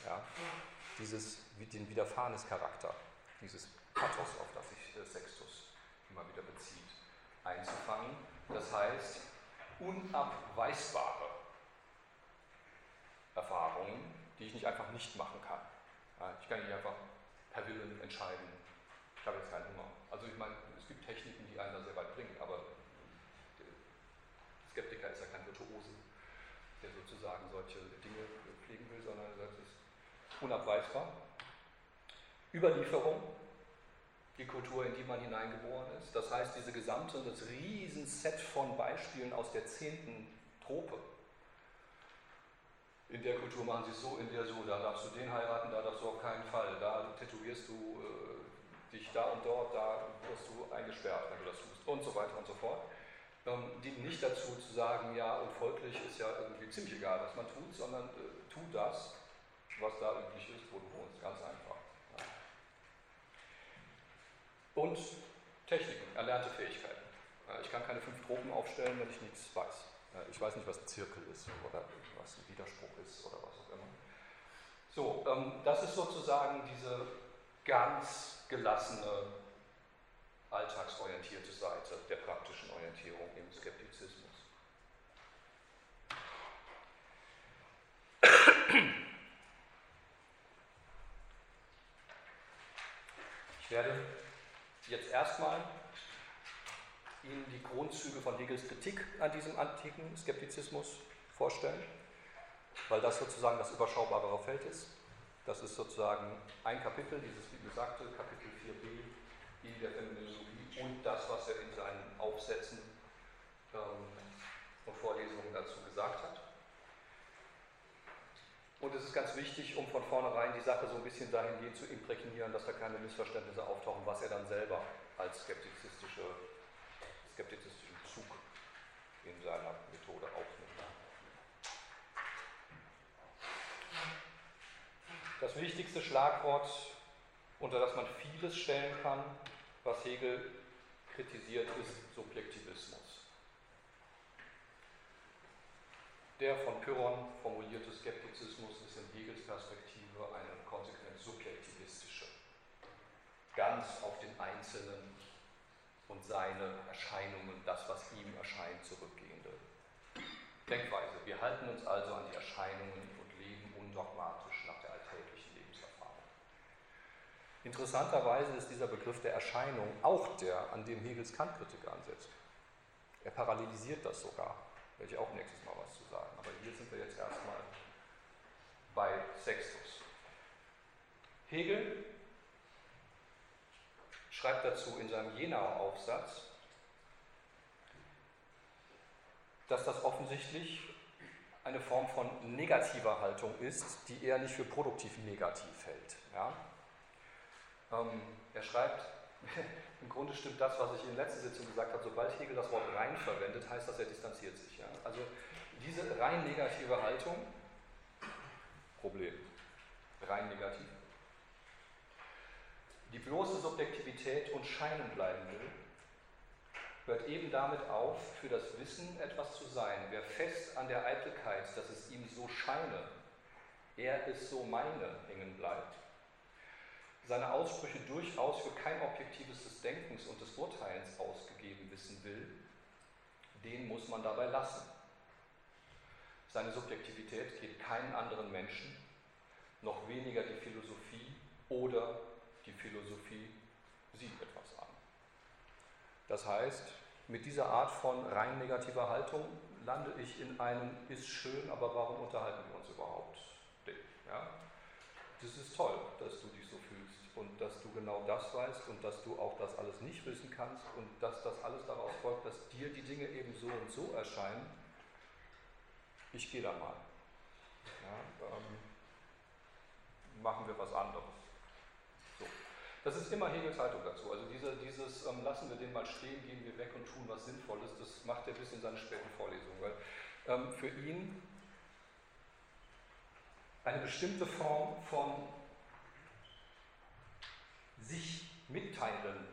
Ja? Dieses, den Widerfahrenescharakter, dieses Pathos, auf das sich äh, Sextus immer wieder bezieht, einzufangen. Das heißt, unabweisbare Erfahrungen, die ich nicht einfach nicht machen kann. Ich kann nicht einfach per Willen entscheiden, ich habe jetzt keinen Hunger. Also ich meine, es gibt Techniken, die einen da sehr weit bringen, aber der Skeptiker ist ja kein Virtuose, der sozusagen solche Dinge pflegen will, sondern er sagt, es ist unabweisbar. Überlieferung, die Kultur, in die man hineingeboren ist. Das heißt, diese gesamte, das Riesenset von Beispielen aus der zehnten Trope. In der Kultur machen sie es so, in der so, da darfst du den heiraten, da darfst du auf keinen Fall, da tätowierst du äh, dich da und dort, da wirst du eingesperrt, wenn du das tust und so weiter und so fort. Ähm, dienen nicht dazu zu sagen, ja und folglich ist ja irgendwie ziemlich egal, was man tut, sondern äh, tu das, was da üblich ist, wo du wohnst, ganz einfach. Und Techniken, erlernte Fähigkeiten. Ich kann keine fünf Tropen aufstellen, wenn ich nichts weiß. Ich weiß nicht, was ein Zirkel ist oder was ein Widerspruch ist oder was auch immer. So, ähm, das ist sozusagen diese ganz gelassene, alltagsorientierte Seite der praktischen Orientierung im Skeptizismus. Ich werde jetzt erstmal Ihnen die Grundzüge von Hegels Kritik an diesem antiken Skeptizismus vorstellen, weil das sozusagen das überschaubarere Feld ist. Das ist sozusagen ein Kapitel, dieses wie gesagte Kapitel 4b in der Phänomenologie und das, was er in seinen Aufsätzen ähm, und Vorlesungen dazu gesagt hat. Und es ist ganz wichtig, um von vornherein die Sache so ein bisschen dahingehend zu imprägnieren, dass da keine Missverständnisse auftauchen, was er dann selber als skeptizistische, skeptizistischen Zug in seiner Methode aufnimmt. Das wichtigste Schlagwort, unter das man vieles stellen kann, was Hegel kritisiert, ist Subjektivismus. Der von Pyrrhon formulierte Skeptizismus ist in Hegels Perspektive eine konsequent subjektivistische, ganz auf den Einzelnen und seine Erscheinungen, das, was ihm erscheint, zurückgehende Denkweise. Wir halten uns also an die Erscheinungen und leben undogmatisch nach der alltäglichen Lebenserfahrung. Interessanterweise ist dieser Begriff der Erscheinung auch der, an dem Hegels Kantkritik ansetzt. Er parallelisiert das sogar werde ich auch nächstes Mal was zu sagen. Aber hier sind wir jetzt erstmal bei Sextus. Hegel schreibt dazu in seinem Jenauer Aufsatz, dass das offensichtlich eine Form von negativer Haltung ist, die er nicht für produktiv negativ hält. Ja? Ähm, er schreibt, [laughs] im Grunde stimmt das, was ich in der letzten Sitzung gesagt habe. Sobald Hegel das Wort rein verwendet, heißt das, er distanziert sich. Ja? Also diese rein negative Haltung, Problem, rein negativ, die bloße Subjektivität und Scheinen bleiben will, hört eben damit auf, für das Wissen etwas zu sein. Wer fest an der Eitelkeit, dass es ihm so scheine, er es so meine, hängen bleibt, seine Aussprüche durchaus für kein objektives des Denkens und des Urteilens ausgegeben wissen will, den muss man dabei lassen. Seine Subjektivität geht keinen anderen Menschen, noch weniger die Philosophie oder die Philosophie sieht etwas an. Das heißt, mit dieser Art von rein negativer Haltung lande ich in einem ist schön, aber warum unterhalten wir uns überhaupt? Ja? Das ist toll, dass du dich so und dass du genau das weißt und dass du auch das alles nicht wissen kannst und dass das alles daraus folgt, dass dir die Dinge eben so und so erscheinen. Ich gehe da mal. Ja, ähm, machen wir was anderes. Das ist immer Hegels Haltung dazu. Also diese, dieses ähm, lassen wir den mal stehen, gehen wir weg und tun was Sinnvolles, das macht er bis in seine späten Vorlesungen. Weil ähm, für ihn eine bestimmte Form von sich mitteilen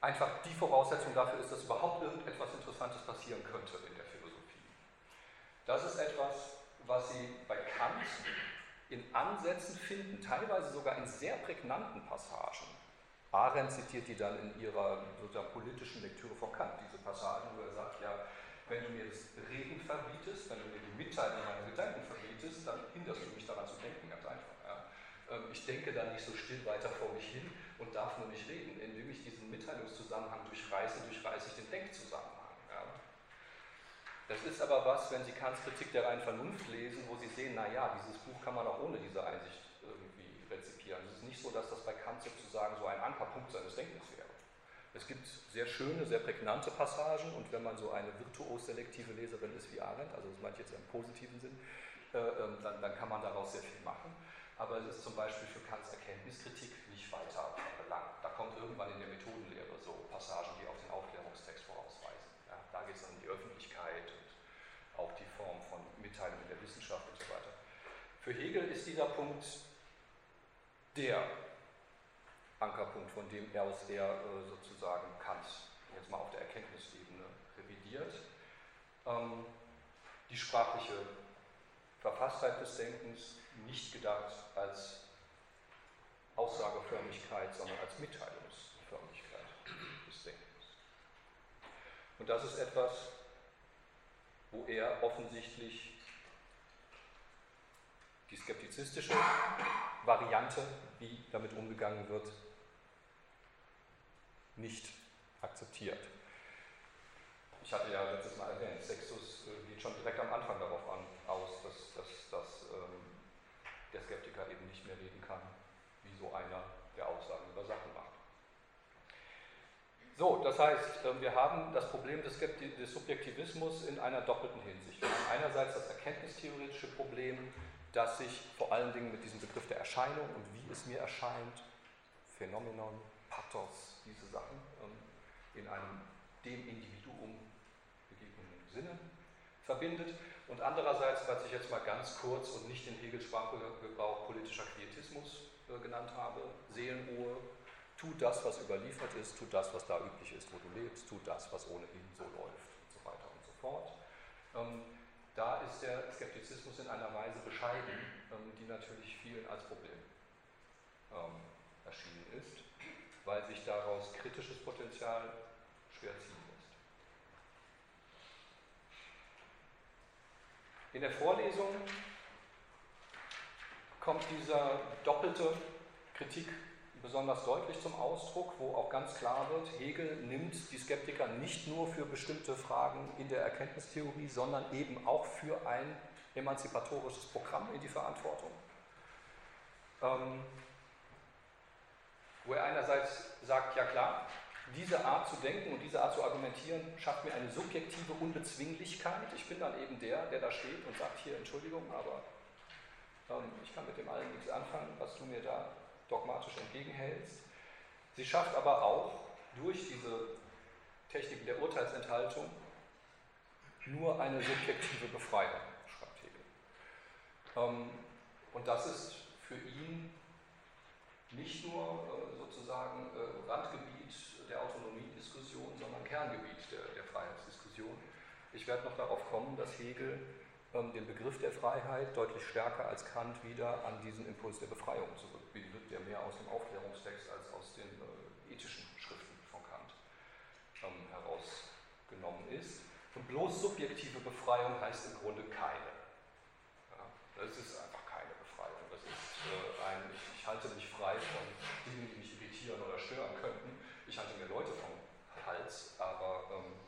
einfach die Voraussetzung dafür ist, dass überhaupt irgendetwas Interessantes passieren könnte in der Philosophie. Das ist etwas, was Sie bei Kant in Ansätzen finden, teilweise sogar in sehr prägnanten Passagen. Arendt zitiert die dann in ihrer sozusagen politischen Lektüre von Kant, diese Passagen, wo er sagt, ja, wenn du mir das Reden verbietest, wenn du mir die Mitteilung meiner Gedanken verbietest, dann hinderst du mich daran zu denken, ganz einfach. Ja. Ähm, ich denke dann nicht so still weiter vor mich hin und darf nur nicht reden. Indem ich diesen Mitteilungszusammenhang durchreiße, durchreiße ich den Denkzusammenhang. Das ist aber was, wenn Sie Kants Kritik der reinen Vernunft lesen, wo Sie sehen, naja, dieses Buch kann man auch ohne diese Einsicht irgendwie rezipieren. Es ist nicht so, dass das bei Kant sozusagen so ein Ankerpunkt seines Denkens wäre. Es gibt sehr schöne, sehr prägnante Passagen und wenn man so eine virtuos selektive Leserin ist wie Arendt, also das meine ich jetzt im positiven Sinn, äh, ähm, dann, dann kann man daraus sehr viel machen. Aber es ist zum Beispiel für Kants Erkenntniskritik nicht weiter belangt. Da kommt irgendwann in der Methodenlehre so Passagen, die auf den Aufklärungstext vorausweisen. Ja, da geht es dann um die Öffentlichkeit und auch die Form von Mitteilung in der Wissenschaft und so weiter. Für Hegel ist dieser Punkt der Ankerpunkt, von dem aus er äh, sozusagen Kant jetzt mal auf der Erkenntnisebene revidiert. Ähm, die sprachliche Verfasstheit des Denkens nicht gedacht als Aussageförmigkeit, sondern als Mitteilungsförmigkeit des Denkens. Und das ist etwas, wo er offensichtlich die skeptizistische Variante, wie damit umgegangen wird, nicht akzeptiert. Ich hatte ja letztes Mal erwähnt, Sextus äh, geht schon direkt am Anfang darauf an, aus, dass, dass, dass ähm, der Skeptiker eben nicht mehr reden kann, wie so einer, der Aussagen über Sachen macht. So, das heißt, äh, wir haben das Problem des, des Subjektivismus in einer doppelten Hinsicht. Wir haben einerseits das erkenntnistheoretische Problem, das sich vor allen Dingen mit diesem Begriff der Erscheinung und wie es mir erscheint, Phänomenon, Pathos, diese Sachen, ähm, in einem dem Individuum begegnenden Sinne verbindet. Und andererseits, was ich jetzt mal ganz kurz und nicht den Hegels Sprachgebrauch politischer Quietismus äh, genannt habe, Seelenruhe, tu das, was überliefert ist, tu das, was da üblich ist, wo du lebst, tu das, was ohnehin so läuft und so weiter und so fort. Ähm, da ist der Skeptizismus in einer Weise bescheiden, ähm, die natürlich vielen als Problem ähm, erschienen ist, weil sich daraus kritisches Potenzial schwer ziehen lässt. In der Vorlesung kommt dieser doppelte Kritik besonders deutlich zum Ausdruck, wo auch ganz klar wird, Hegel nimmt die Skeptiker nicht nur für bestimmte Fragen in der Erkenntnistheorie, sondern eben auch für ein emanzipatorisches Programm in die Verantwortung. Ähm, wo er einerseits sagt, ja klar, diese Art zu denken und diese Art zu argumentieren schafft mir eine subjektive Unbezwinglichkeit. Ich bin dann eben der, der da steht und sagt, hier Entschuldigung, aber ähm, ich kann mit dem allen nichts anfangen, was du mir da dogmatisch entgegenhältst. Sie schafft aber auch durch diese Techniken der Urteilsenthaltung nur eine subjektive Befreiung, schreibt Hegel. Ähm, und das ist für ihn nicht nur äh, sozusagen äh, Randgebiet der Autonomiediskussion, sondern Kerngebiet der, der Freiheitsdiskussion. Ich werde noch darauf kommen, dass Hegel ähm, den Begriff der Freiheit deutlich stärker als Kant wieder an diesen Impuls der Befreiung zurückbindet, der mehr aus dem Aufklärungstext als aus den äh, ethischen Schriften von Kant ähm, herausgenommen ist. Und bloß subjektive Befreiung heißt im Grunde keine. Ja, das ist einfach keine Befreiung. Das ist äh, ein, ich, ich halte mich frei von Dingen, die mich irritieren oder stören könnten. Ich halte mir Leute vom Hals, aber ähm,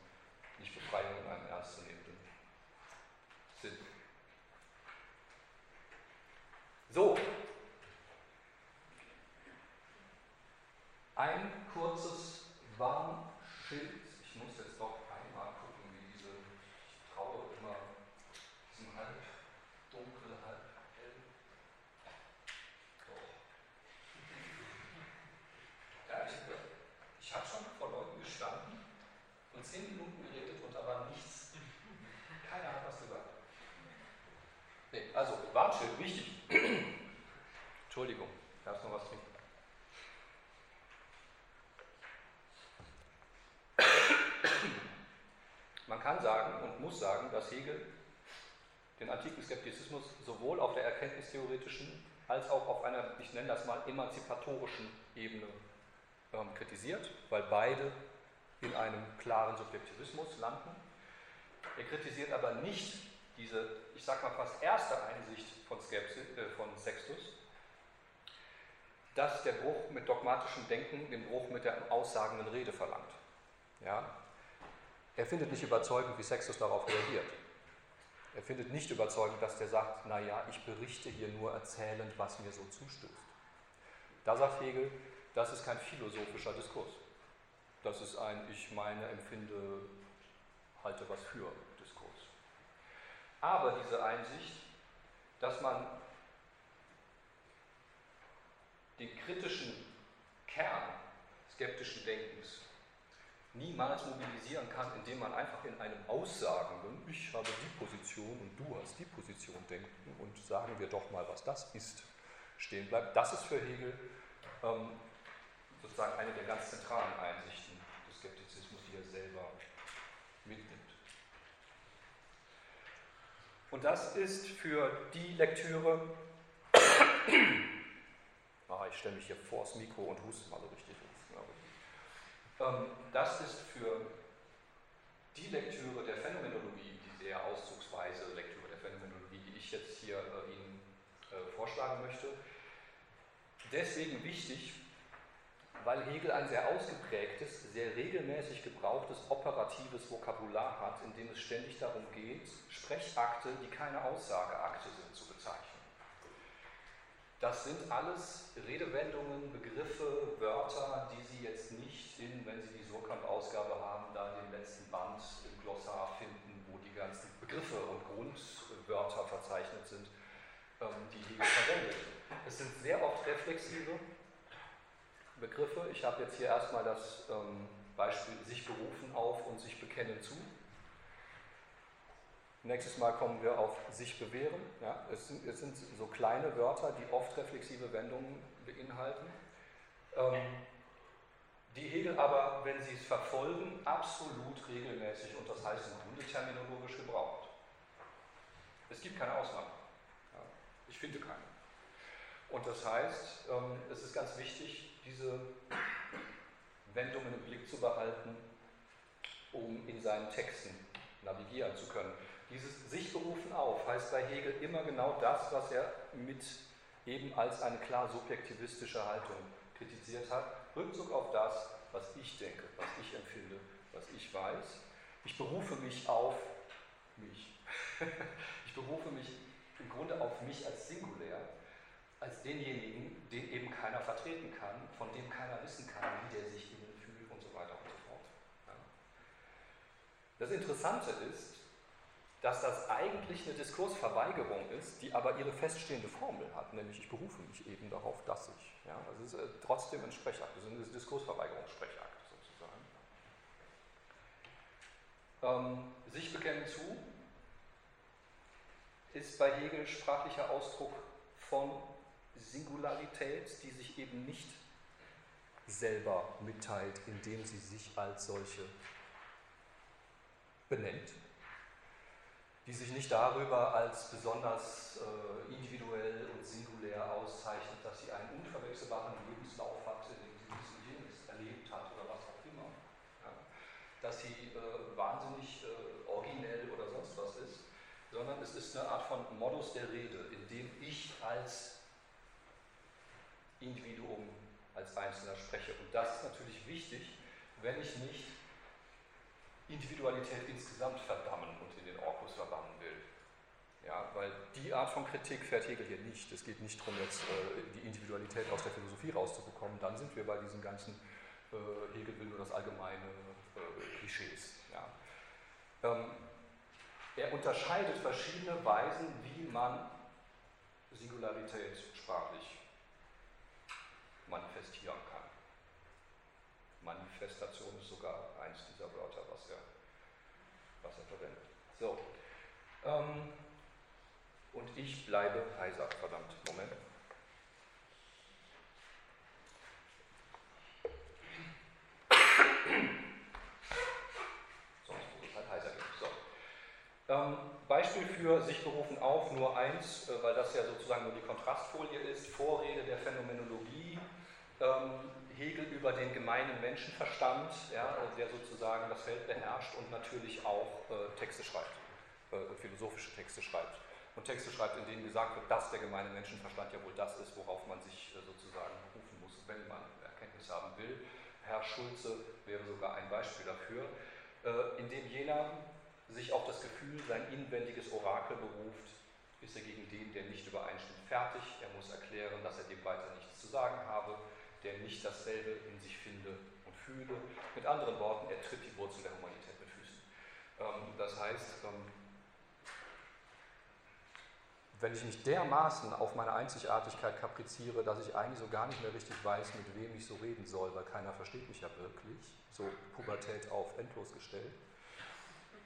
nicht Befreiung in einem ernstzunehmenden Sinn. So, ein kurzes Warnschild. Ich muss jetzt doch einmal gucken, wie diese, ich traue immer diesem halb dunkel, halb hell. Doch. Ja, ich, ich habe schon vor Leuten gestanden und zehn Minuten geredet und da war nichts. Keiner hat was gesagt. Nee, also Warnschild, wichtig. [clears throat] Entschuldigung, darfst noch was trinken? Man kann sagen und muss sagen, dass Hegel den antiken Skeptizismus sowohl auf der erkenntnistheoretischen als auch auf einer, ich nenne das mal, emanzipatorischen Ebene ähm, kritisiert, weil beide in einem klaren Subjektivismus landen. Er kritisiert aber nicht diese, ich sage mal fast erste Einsicht von, Skepsis, äh, von Sextus, dass der Bruch mit dogmatischem Denken den Bruch mit der aussagenden Rede verlangt. Ja? Er findet nicht überzeugend, wie Sextus darauf reagiert. Er findet nicht überzeugend, dass der sagt, naja, ich berichte hier nur erzählend, was mir so zustößt. Da sagt Hegel, das ist kein philosophischer Diskurs. Das ist ein, ich meine, empfinde, halte was für Diskurs. Aber diese Einsicht, dass man den kritischen Kern skeptischen Denkens niemals mobilisieren kann, indem man einfach in einem aussagenden, ich habe die Position und du hast die Position denken und sagen wir doch mal, was das ist, stehen bleibt. Das ist für Hegel ähm, sozusagen eine der ganz zentralen Einsichten des Skeptizismus, die er selber mitnimmt. Und das ist für die Lektüre, [coughs] ah, ich stelle mich hier vor das Mikro und huste mal so richtig das ist für die Lektüre der Phänomenologie, die sehr auszugsweise Lektüre der Phänomenologie, die ich jetzt hier äh, Ihnen äh, vorschlagen möchte, deswegen wichtig, weil Hegel ein sehr ausgeprägtes, sehr regelmäßig gebrauchtes operatives Vokabular hat, in dem es ständig darum geht, Sprechakte, die keine Aussageakte sind, zu bezeichnen. Das sind alles Redewendungen, Begriffe, Wörter, die Sie jetzt nicht in, wenn Sie die Surkamp-Ausgabe haben, da in dem letzten Band im Glossar finden, wo die ganzen Begriffe und Grundwörter verzeichnet sind, ähm, die Hegel verwendet. Es sind sehr oft reflexive Begriffe. Ich habe jetzt hier erstmal das ähm, Beispiel sich berufen auf und sich bekennen zu. Nächstes Mal kommen wir auf sich bewähren. Ja, es, sind, es sind so kleine Wörter, die oft reflexive Wendungen beinhalten, ähm, die Hegel aber, wenn sie es verfolgen, absolut regelmäßig und das heißt im Grunde terminologisch gebraucht. Es gibt keine Ausnahme. Ja, ich finde keine. Und das heißt, ähm, es ist ganz wichtig, diese Wendungen im Blick zu behalten, um in seinen Texten navigieren zu können. Dieses sich berufen auf heißt bei Hegel immer genau das, was er mit eben als eine klar subjektivistische Haltung kritisiert hat. Rückzug auf das, was ich denke, was ich empfinde, was ich weiß. Ich berufe mich auf mich. [laughs] ich berufe mich im Grunde auf mich als Singulär, als denjenigen, den eben keiner vertreten kann, von dem keiner wissen kann, wie der sich innen fühlt und so weiter und so fort. Das Interessante ist, dass das eigentlich eine Diskursverweigerung ist, die aber ihre feststehende Formel hat, nämlich ich berufe mich eben darauf, dass ich. Ja, es ist äh, trotzdem ein Sprechakt, es ist ein Diskursverweigerungssprechakt sozusagen. Ähm, sich bekennen zu ist bei Hegel sprachlicher Ausdruck von Singularität, die sich eben nicht selber mitteilt, indem sie sich als solche benennt, die sich nicht darüber als besonders äh, individuell und singulär auszeichnet, dass sie einen unverwechselbaren Lebenslauf hat, in dem sie dies und jenes erlebt hat oder was auch immer. Ja. Dass sie äh, wahnsinnig äh, originell oder sonst was ist, sondern es ist eine Art von Modus der Rede, in dem ich als Individuum, als Einzelner spreche. Und das ist natürlich wichtig, wenn ich nicht Individualität insgesamt verdammen und in den Orkus verbannen will. Ja, weil die Art von Kritik fährt Hegel hier nicht. Es geht nicht darum, jetzt äh, die Individualität aus der Philosophie rauszubekommen. Dann sind wir bei diesen ganzen, äh, Hegel will nur das allgemeine äh, Klischees. Ja. Ähm, er unterscheidet verschiedene Weisen, wie man Singularität sprachlich manifestieren kann. Manifestation ist sogar eins dieser Wörter, was er, was er verwendet. So. Ähm, und ich bleibe heiser. Verdammt, Moment. Sonst muss es halt heiser gehen. So. Ähm, Beispiel für sich berufen auf, nur eins, äh, weil das ja sozusagen nur die Kontrastfolie ist. Vorrede der Phänomenologie Hegel über den gemeinen Menschenverstand, ja, der sozusagen das Feld beherrscht und natürlich auch äh, Texte schreibt, äh, philosophische Texte schreibt. Und Texte schreibt, in denen gesagt wird, dass der gemeine Menschenverstand ja wohl das ist, worauf man sich äh, sozusagen berufen muss, wenn man Erkenntnis haben will. Herr Schulze wäre sogar ein Beispiel dafür, äh, in dem jener sich auf das Gefühl, sein inwendiges Orakel beruft, ist er gegen den, der nicht übereinstimmt, fertig. Er muss erklären, dass er dem weiter nichts zu sagen habe, der nicht dasselbe in sich finde und fühle. Mit anderen Worten, er tritt die Wurzel der Humanität mit Füßen. Ähm, das heißt, ähm, wenn ich mich dermaßen auf meine Einzigartigkeit kapriziere, dass ich eigentlich so gar nicht mehr richtig weiß, mit wem ich so reden soll, weil keiner versteht mich ja wirklich, so Pubertät auf endlos gestellt,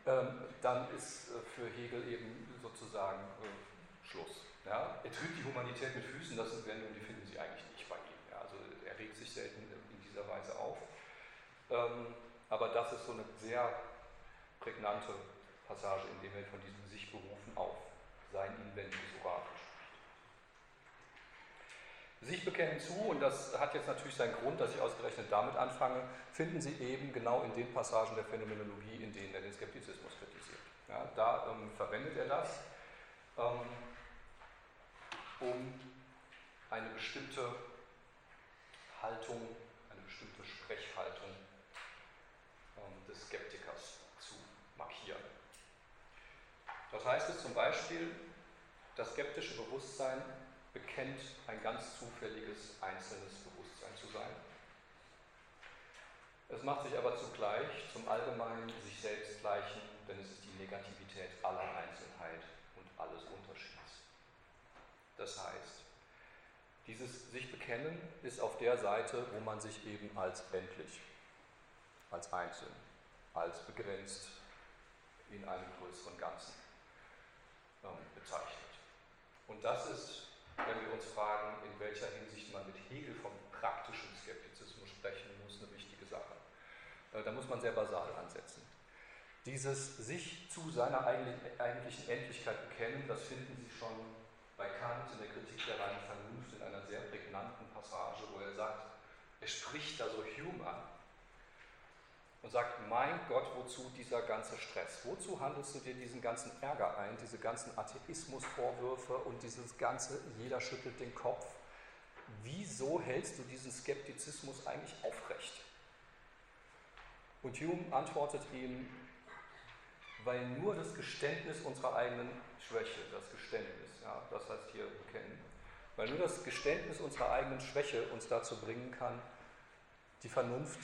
ähm, dann ist äh, für Hegel eben sozusagen äh, Schluss. Ja? Er tritt die Humanität mit Füßen, das sind Wendungen, die finden Sie eigentlich nicht bei ihm. Ja? Also er regt sich selten in dieser Weise auf. Ähm, aber das ist so eine sehr prägnante Passage, in der er von diesem sich berufen auf sein inwendiges Orakel sich bekennen zu, und das hat jetzt natürlich seinen Grund, dass ich ausgerechnet damit anfange, finden Sie eben genau in den Passagen der Phänomenologie, in denen er den Skeptizismus kritisiert. Ja, da ähm, verwendet er das, ähm, um eine bestimmte Haltung, eine bestimmte Sprechhaltung ähm, des Skeptikers zu markieren. Dort heißt es zum Beispiel, das skeptische Bewusstsein bekennt ein ganz zufälliges einzelnes Bewusstsein zu sein. Es macht sich aber zugleich zum allgemeinen sich selbst gleichen, denn es ist die Negativität aller Einzelheit und alles Unterschieds. Das heißt, dieses sich bekennen ist auf der Seite, wo man sich eben als endlich, als einzeln, als begrenzt in einem größeren Ganzen ähm, bezeichnet. Und das ist wenn wir uns fragen, in welcher Hinsicht man mit Hegel vom praktischen Skeptizismus sprechen muss, eine wichtige Sache. Äh, da muss man sehr basal ansetzen. Dieses sich zu seiner eigentlichen Endlichkeit bekennen, das finden Sie schon bei Kant in der Kritik der reinen Vernunft in einer sehr prägnanten Passage, wo er sagt, er spricht da so Hume an und sagt, mein Gott, wozu dieser ganze Stress? Wozu handelst du dir diesen ganzen Ärger ein, diese ganzen Atheismusvorwürfe und dieses ganze, jeder schüttelt den Kopf? Wieso hältst du diesen Skeptizismus eigentlich aufrecht? Und Hume antwortet ihm, weil nur das Geständnis unserer eigenen Schwäche, das Geständnis, ja, das heißt hier bekennen, weil nur das Geständnis unserer eigenen Schwäche uns dazu bringen kann, die Vernunft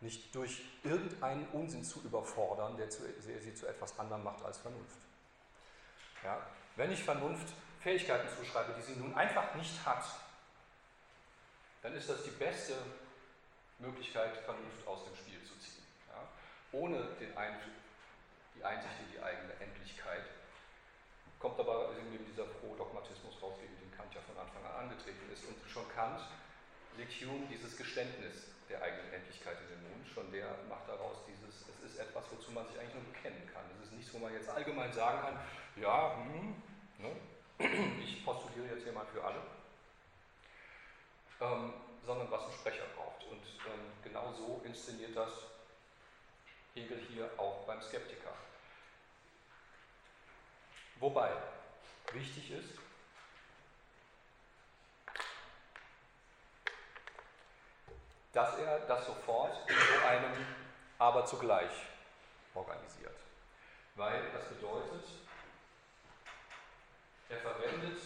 nicht durch irgendeinen Unsinn zu überfordern, der, sie zu etwas anderem macht als Vernunft. Ja? Wenn ich Vernunft Fähigkeiten zuschreibe, die sie nun einfach nicht hat, dann ist das die beste Möglichkeit, Vernunft aus dem Spiel zu ziehen. Ja? Ohne den Ein die Einsicht in die eigene Endlichkeit kommt aber eben dieser Pro-Dogmatismus raus, gegen den Kant ja von Anfang an angetreten ist. Und schon Kant legt Hume dieses Geständnis der eigenen Endlichkeit in den Mund, schon der macht daraus dieses, es ist etwas, wozu man sich eigentlich nur bekennen kann. Es ist nichts, wo man jetzt allgemein sagen kann, ja, hm, ne, [clears throat] ich postuliere jetzt hier mal für alle, ähm, sondern was ein Sprecher braucht. Und ähm, genau so inszeniert das Hegel hier auch beim Skeptiker. Wobei wichtig ist, dass er das sofort in so einem aber zugleich organisiert. Weil das bedeutet, er verwendet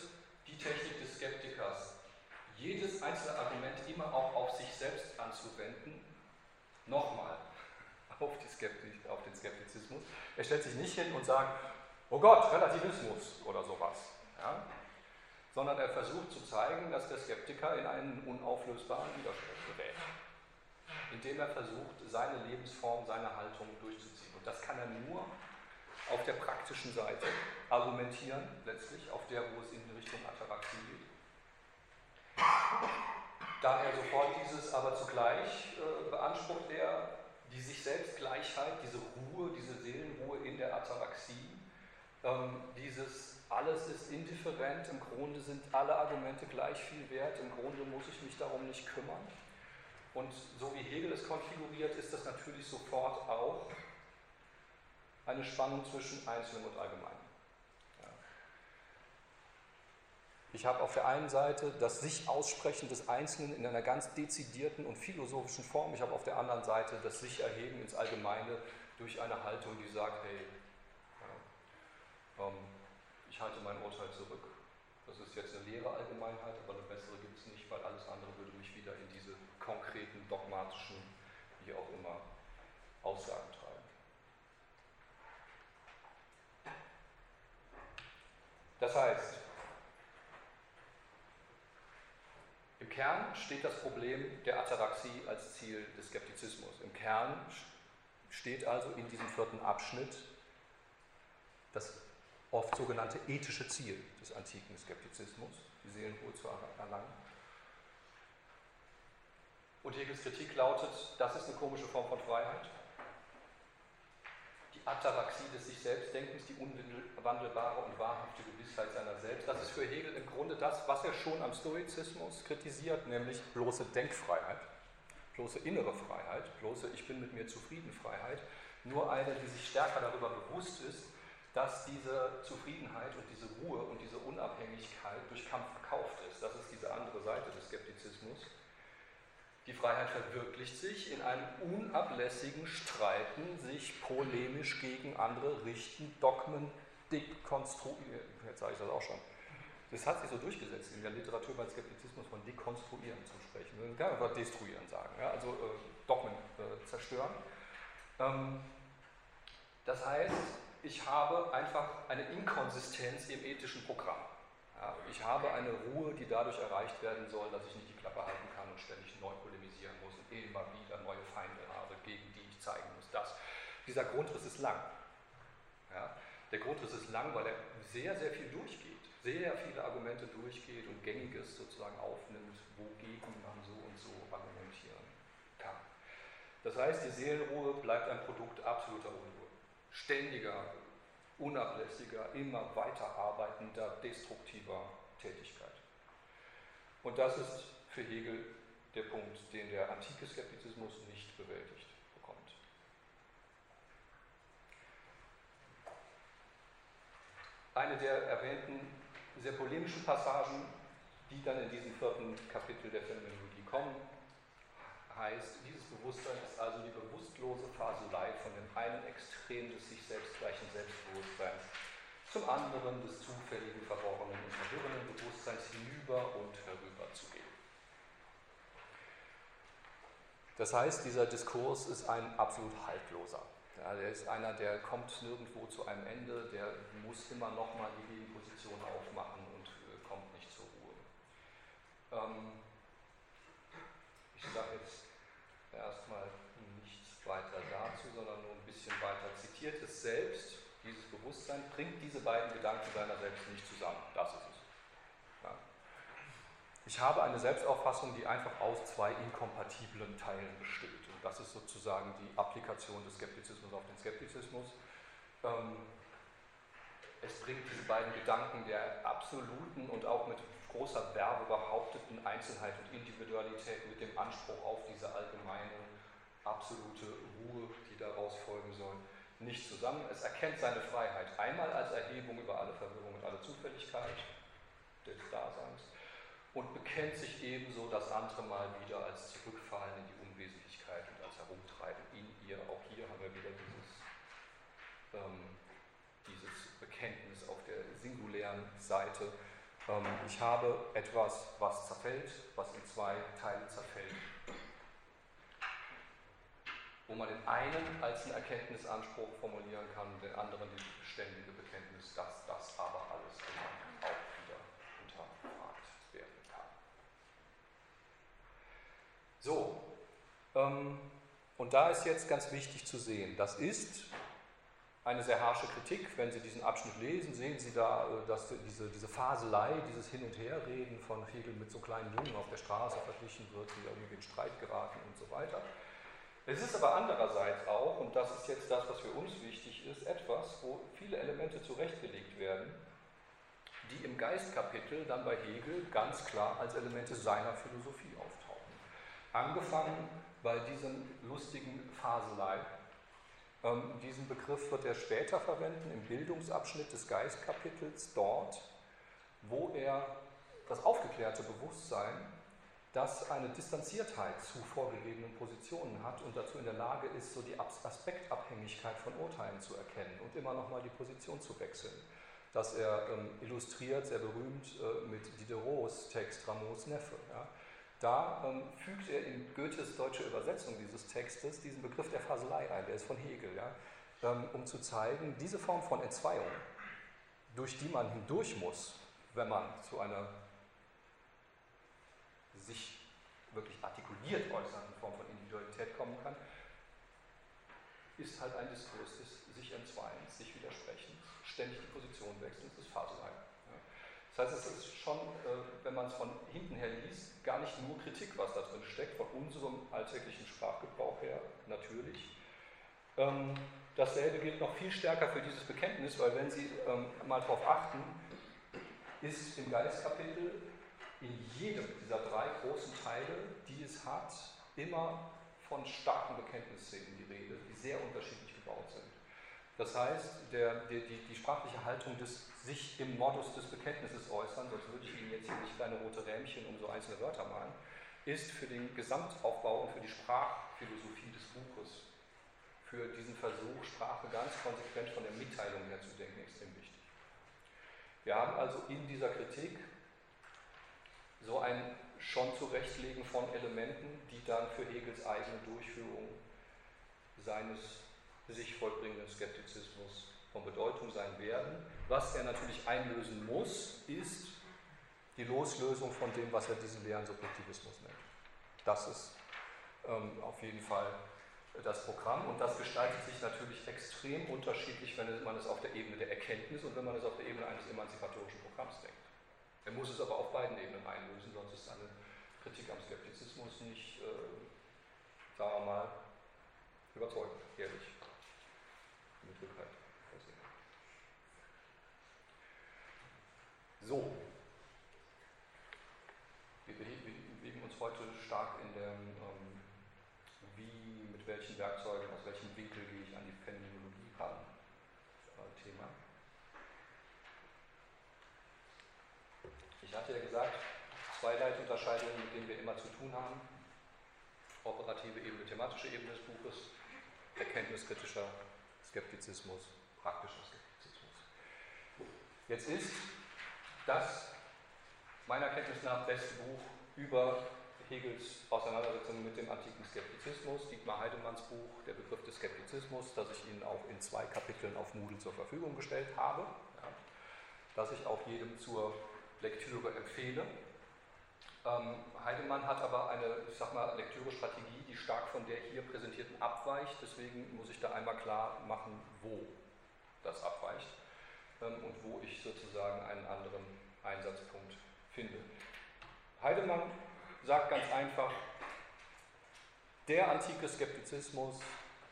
die Technik des Skeptikers, jedes einzelne Argument immer auch auf sich selbst anzuwenden, nochmal [laughs] auf, auf den Skeptizismus. Er stellt sich nicht hin und sagt, oh Gott, Relativismus oder sowas. Ja? Sondern er versucht zu zeigen, dass der Skeptiker in einen unauflösbaren Widerspruch gerät indem er versucht, seine Lebensform, seine Haltung durchzuziehen. Und das kann er nur auf der praktischen Seite argumentieren, letztlich, auf der, wo es in Richtung Ataraxie geht. Da er sofort dieses aber zugleich äh, beansprucht er die sich selbst Gleichheit, diese Ruhe, diese Seelenruhe in der Ataraxie, Ähm, dieses alles ist indifferent, im Grunde sind alle Argumente gleich viel wert, im Grunde muss ich mich darum nicht kümmern. Und so wie Hegel es konfiguriert, ist das natürlich sofort auch eine Spannung zwischen Einzelnen und Allgemeinen. Ich habe auf der einen Seite das sich Aussprechen des Einzelnen in einer ganz dezidierten und philosophischen Form. Ich habe auf der anderen Seite das sich Erheben ins Allgemeine durch eine Haltung, die sagt, hey, ja, ich halte mein Urteil zurück. Das ist jetzt eine leere Allgemeinheit, aber eine bessere gibt es nicht, weil alles andere würde mich wieder in diese konkreten, dogmatischen, wie auch immer, Aussagen treiben. Das heißt, Im Kern steht das Problem der Ataraxie als Ziel des Skeptizismus. Im Kern steht also in diesem vierten Abschnitt das oft sogenannte ethische Ziel des antiken Skeptizismus, die Seelenruhe zu erlangen. Und Hegels Kritik lautet, das ist eine komische Form von Freiheit die Ataraxie des sich Selbstdenkens, die unwandelbare und wahrhafte Gewissheit seiner selbst. Das ist für Hegel im Grunde das, was er schon am Stoizismus kritisiert, nämlich bloße Denkfreiheit, bloße innere Freiheit, bloße Ich bin mit mir zufrieden Freiheit. Nur eine, die sich stärker darüber bewusst ist, dass diese Zufriedenheit und diese Ruhe und diese Unabhängigkeit durch Kampf verkauft ist. Das ist diese andere Seite des Skeptizismus. Die Freiheit verwirklicht sich in einem unablässigen Streiten, sich polemisch gegen andere richten, Dogmen dekonstruieren. Jetzt sage ich das auch schon. Das hat sich so durchgesetzt in der Literatur beim Skeptizismus von dekonstruieren zu sprechen. Man kann einfach destruieren sagen, ja? also äh, Dogmen äh, zerstören. Ähm, das heißt, ich habe einfach eine Inkonsistenz im ethischen Programm. Ja, ich habe eine Ruhe, die dadurch erreicht werden soll, dass ich nicht die Klappe halten kann und ständig neu polemisieren muss und immer wieder neue Feinde habe, gegen die ich zeigen muss, dass dieser Grundriss ist lang. Ja, der Grundriss ist lang, weil er sehr, sehr viel durchgeht, sehr viele Argumente durchgeht und Gängiges sozusagen aufnimmt, wogegen man so und so argumentieren kann. Das heißt, die Seelenruhe bleibt ein Produkt absoluter Unruhe, ständiger unablässiger, immer weiter arbeitender, destruktiver Tätigkeit. Und das ist für Hegel der Punkt, den der antike Skeptizismus nicht bewältigt bekommt. Eine der erwähnten sehr polemischen Passagen, die dann in diesem vierten Kapitel der Phänomenologie kommen, heißt, dieses Bewusstsein ist also die bewusstlose Faselei von dem einen Extrem des sich selbstgleichen Selbstbewusstseins zum anderen des zufälligen, verworrenen und verwirrenden Bewusstseins hinüber und herüber zu gehen. Das heißt, dieser Diskurs ist ein absolut haltloser. Ja, der ist einer, der kommt nirgendwo zu einem Ende, der muss immer nochmal die Gegenposition aufmachen und äh, kommt nicht zur Ruhe. Ähm, ich sage jetzt erstmal nichts weiter dazu, sondern nur ein bisschen weiter zitiert. Selbst, dieses Bewusstsein, bringt diese beiden Gedanken seiner selbst nicht zusammen. Das ist es. Ja. Ich habe eine Selbstauffassung, die einfach aus zwei inkompatiblen Teilen besteht. Und das ist sozusagen die Applikation des Skeptizismus auf den Skeptizismus. Ähm, es bringt diese beiden Gedanken der absoluten und auch mit großer Werbe behaupteten Einzelheit und Individualität mit dem Anspruch auf diese allgemeine, absolute Ruhe, die daraus folgen soll, nicht zusammen. Es erkennt seine Freiheit einmal als Erhebung über alle Verwirrung und alle Zufälligkeit des Daseins und bekennt sich ebenso das andere Mal wieder als Zurückfallen in die Unwesentlichkeit und als Herumtreiben in ihr. Auch hier haben wir wieder dieses, ähm, dieses Bekenntnis auf der singulären Seite ähm, ich habe etwas, was zerfällt, was in zwei Teile zerfällt. Wo man den einen als einen Erkenntnisanspruch formulieren kann, den anderen die beständige Bekenntnis, dass das aber alles immer auch wieder unterfragt werden kann. So, ähm, und da ist jetzt ganz wichtig zu sehen, das ist eine sehr harsche Kritik. Wenn Sie diesen Abschnitt lesen, sehen Sie da, äh, dass diese, diese Faselei, dieses Hin- und Herreden von Hegel mit so kleinen Jungen auf der Straße verglichen wird, die irgendwie in Streit geraten und so weiter. Es ist aber andererseits auch, und das ist jetzt das, was für uns wichtig ist, etwas, wo viele Elemente zurechtgelegt werden, die im Geistkapitel dann bei Hegel ganz klar als Elemente seiner Philosophie auftauchen. Angefangen bei diesem lustigen Faselei. Ähm, diesen Begriff wird er später verwenden im Bildungsabschnitt des Geistkapitels, dort, wo er das aufgeklärte Bewusstsein das eine Distanziertheit zu vorgegebenen Positionen hat und dazu in der Lage ist, so die Aspektabhängigkeit von Urteilen zu erkennen und immer nochmal die Position zu wechseln. Das er ähm, illustriert, sehr berühmt, äh, mit Diderots Text Rameaus Neffe. Ja. Da ähm, fügt er in Goethes deutsche Übersetzung dieses Textes diesen Begriff der Faselei ein, der ist von Hegel, ja, ähm, um zu zeigen, diese Form von Entzweiung, durch die man hindurch muss, wenn man zu einer sich wirklich artikuliert äußernden Form von Individualität kommen kann, ist halt ein Diskurs des sich Entzweiens, sich Widersprechens, ständig die Position wechseln, das ist Phaselein. Das heißt, es ist schon, äh, wenn man es von hinten her liest, gar nicht nur Kritik, was da drin steckt, von unserem alltäglichen Sprachgebrauch her natürlich. Ähm, dasselbe gilt noch viel stärker für dieses Bekenntnis, weil wenn Sie ähm, mal darauf achten, ist im Geistkapitel in jedem dieser drei großen Teile, die es hat, immer von starken Bekenntnisszenen die Rede, die sehr unterschiedlich gebaut sind. Das heißt, der, die, die, die, sprachliche Haltung des sich im Modus des Bekenntnisses äußern, sonst würde ich Ihnen jetzt hier nicht kleine rote Rähmchen um so einzelne Wörter malen, ist für den Gesamtaufbau und für die Sprachphilosophie des Buches, für diesen Versuch, Sprache ganz konsequent von der Mitteilung her zu denken, extrem wichtig. Wir haben also in dieser Kritik so ein schon Zurechtlegen von Elementen, die dann für Hegels eigene Durchführung seines sich vollbringenden Skeptizismus von Bedeutung sein werden. Was er natürlich einlösen muss, ist die Loslösung von dem, was er diesen leeren Subjektivismus nennt. Das ist ähm, auf jeden Fall das Programm und das gestaltet sich natürlich extrem unterschiedlich, wenn man es auf der Ebene der Erkenntnis und wenn man es auf der Ebene eines emanzipatorischen Programms denkt. Er muss es aber auf beiden Ebenen einlösen, sonst ist seine Kritik am Skeptizismus nicht, äh, sagen wir mal, überzeugend, ehrlich, mit Rückhalt versehen. So, wir bewegen uns heute stark in dem, ähm, wie, mit welchen Werkzeugen, aus welchem Winkel gehe ich an die Phänomenologie ran, äh, Thema. Ich hatte ja gesagt, zwei Leitunterscheidungen, mit denen wir immer zu tun haben. Operative Ebene, thematische Ebene des Buches, erkenntniskritischer Skeptizismus, praktischer Skeptizismus. Jetzt ist das meiner Kenntnis nach beste Buch über Hegels Auseinandersetzung mit dem antiken Skeptizismus, Dietmar Heidemanns Buch Der Begriff des Skeptizismus, das ich Ihnen auch in zwei Kapiteln auf Moodle zur Verfügung gestellt habe, ja, das ich auch jedem zur Lektüre empfehle. Ähm, Heidemann hat aber eine, ich sag mal, Lektürestrategie, die stark von der hier präsentierten abweicht. Deswegen muss ich da einmal klar machen, wo das abweicht ähm, und wo ich sozusagen einen anderen Einsatzpunkt finde. Heidemann sagt ganz einfach, der antike Skeptizismus,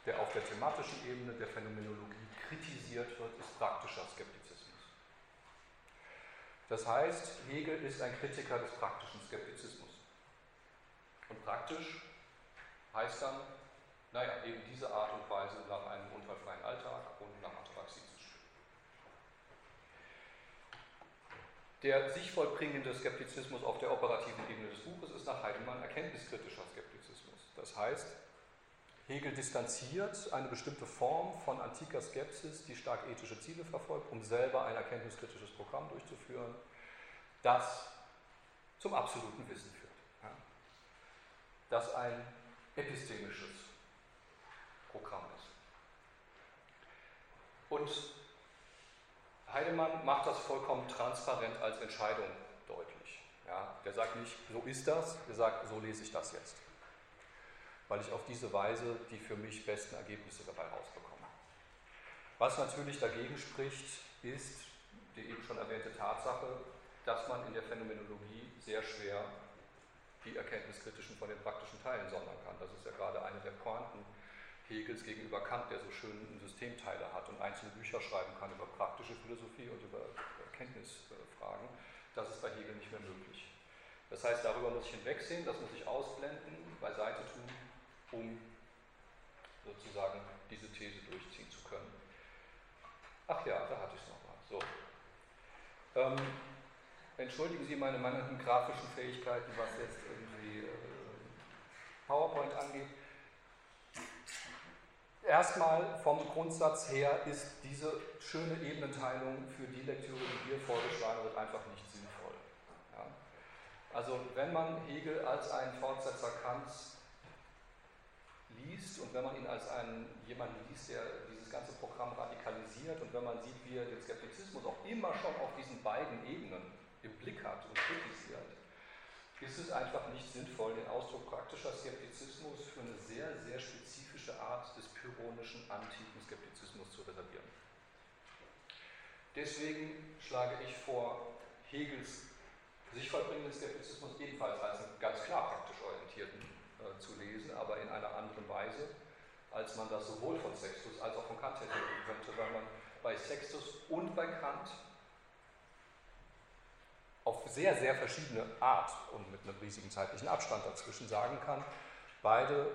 der auf der thematischen Ebene der Phänomenologie kritisiert wird, ist praktischer Skeptizismus. Das heißt, Hegel ist ein Kritiker des praktischen Skeptizismus. Und praktisch heißt dann, naja, eben diese Art und Weise nach einem unfallfreien Alltag und nach Ataraxie zu streben. Der sich vollbringende Skeptizismus auf der operativen Ebene des Buches ist nach Heidemann erkenntniskritischer Skeptizismus. Das heißt, Hegel distanziert eine bestimmte Form von antiker Skepsis, die stark ethische Ziele verfolgt, um selber ein erkenntniskritisches Programm durchzuführen, das zum absoluten Wissen führt. Das ein epistemisches Programm ist. Und Heidemann macht das vollkommen transparent als Entscheidung deutlich. Ja, der sagt nicht, so ist das, der sagt, so lese ich das jetzt weil ich auf diese Weise die für mich besten Ergebnisse dabei rausbekomme. Was natürlich dagegen spricht, ist die eben schon erwähnte Tatsache, dass man in der Phänomenologie sehr schwer die erkenntniskritischen von den praktischen Teilen sondern kann. Das ist ja gerade eine der Pointen Hegels gegenüber Kant, der so schön Systemteile hat und einzelne Bücher schreiben kann über praktische Philosophie und über Erkenntnisfragen. Das ist bei Hegel nicht mehr möglich. Das heißt, darüber muss ich hinwegsehen, das muss ich ausblenden, beiseite tun, um sozusagen diese These durchziehen zu können. Ach ja, da hatte ich es nochmal. So. Ähm, entschuldigen Sie meine mangelnden grafischen Fähigkeiten, was jetzt irgendwie äh, PowerPoint angeht. Erstmal vom Grundsatz her ist diese schöne Ebenenteilung für die Lektüre, die hier vorgeschlagen wird, einfach nicht sinnvoll. Ja? Also wenn man Hegel als einen Fortsetzer Kants liest und wenn man ihn als einen, jemanden liest, der dieses ganze Programm radikalisiert und wenn man sieht, wie er den Skeptizismus auch immer schon auf diesen beiden Ebenen im Blick hat und kritisiert, ist es einfach nicht sinnvoll, den Ausdruck praktischer Skeptizismus für eine sehr, sehr spezifische Art des pyrrhonischen antiken Skeptizismus zu reservieren. Deswegen schlage ich vor, Hegels sich vollbringenden Skeptizismus ebenfalls als einen ganz klar praktisch orientierten äh, zu lesen, aber in einer anderen Weise, als man das sowohl von Sextus als auch von Kant hätte tun könnte, weil man bei Sextus und bei Kant auf sehr, sehr verschiedene Art und mit einem riesigen zeitlichen Abstand dazwischen sagen kann, beide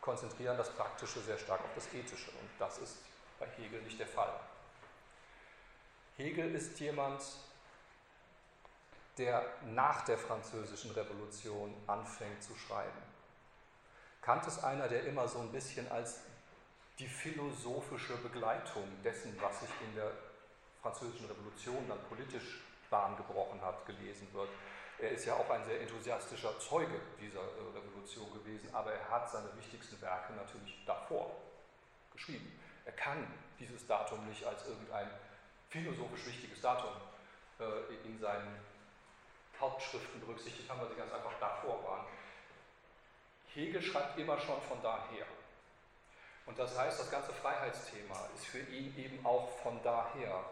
konzentrieren das Praktische sehr stark auf das Ethische und das ist bei Hegel nicht der Fall. Hegel ist jemand, der nach der Französischen Revolution anfängt zu schreiben. Kant ist einer, der immer so ein bisschen als die philosophische Begleitung dessen, was sich in der Französischen Revolution dann politisch Bahn gebrochen hat, gelesen wird. Er ist ja auch ein sehr enthusiastischer Zeuge dieser äh, Revolution gewesen, aber er hat seine wichtigsten Werke natürlich davor geschrieben. Er kann dieses Datum nicht als irgendein philosophisch wichtiges Datum äh, in seinen Hauptschriften berücksichtigt haben, weil sie ganz einfach davor waren. Hegel schreibt immer schon von daher. Und das heißt, das ganze Freiheitsthema ist für ihn eben auch von daher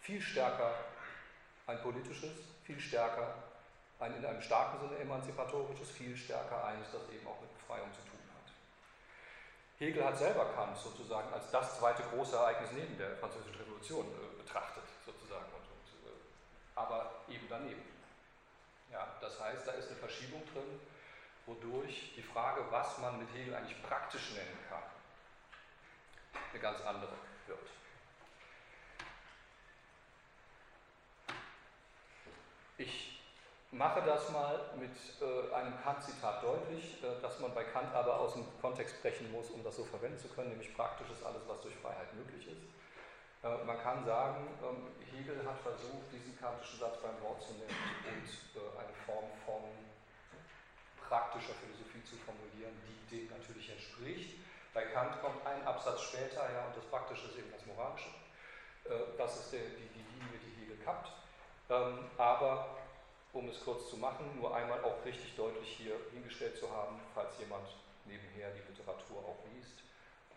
viel stärker ein politisches, viel stärker ein in einem starken Sinne emanzipatorisches, viel stärker eines, das eben auch mit Befreiung zu tun hat. Hegel hat selber Kant sozusagen als das zweite große Ereignis neben der Französischen Revolution äh, betrachtet, sozusagen, und, und, äh, aber eben daneben. Ja, das heißt, da ist eine Verschiebung drin, wodurch die Frage, was man mit Hegel eigentlich praktisch nennen kann, eine ganz andere wird. Ich mache das mal mit äh, einem Kant-Zitat deutlich, äh, dass man bei Kant aber aus dem Kontext brechen muss, um das so verwenden zu können, nämlich praktisch ist alles, was durch Freiheit möglich ist. Äh, man kann sagen, ähm, Hegel hat versucht, diesen kantischen Satz beim Wort zu nehmen und äh, eine Form von praktischer Philosophie zu formulieren, die dem natürlich entspricht. Bei Kant kommt ein Absatz später, ja, und das Praktische ist eben das Moralische. Äh, das ist die, Linie, die Hegel kappt. Ähm, aber um es kurz zu machen, nur einmal auch richtig deutlich hier hingestellt zu haben, falls jemand nebenher die Literatur auch liest.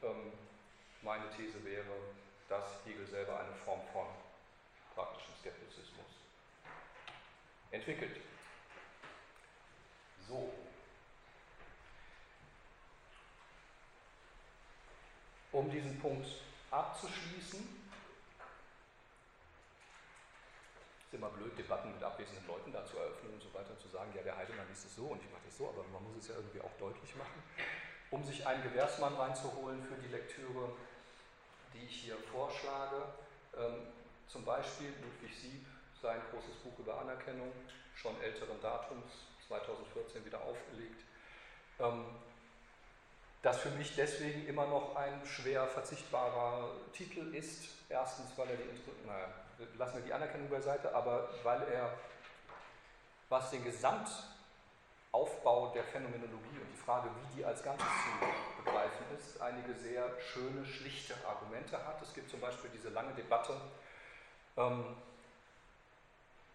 Ähm, meine These wäre, dass Hegel selber eine Form von praktischen Skeptizismus entwickelt. So. Um diesen Punkt abzuschließen, ist immer blöd, Debatten mit abwesenden Leuten da zu eröffnen und so weiter, zu sagen, ja, der Heidemann liest es so und ich mache das so, aber man muss es ja irgendwie auch deutlich machen. Um sich einen Gewährsmann reinzuholen für die Lektüre, die ich hier vorschlage, ähm, zum Beispiel Ludwig Sieb, sein großes Buch über Anerkennung, schon älteren Datums, 2014 wieder aufgelegt, ähm, das für mich deswegen immer noch ein schwer verzichtbarer Titel ist. Erstens, weil er die, naja, lassen wir die Anerkennung beiseite, aber weil er, was den Gesamtaufbau der Phänomenologie und die Frage, wie die als Ganzes zu begreifen ist, einige sehr schöne, schlichte Argumente hat. Es gibt zum Beispiel diese lange Debatte, ähm,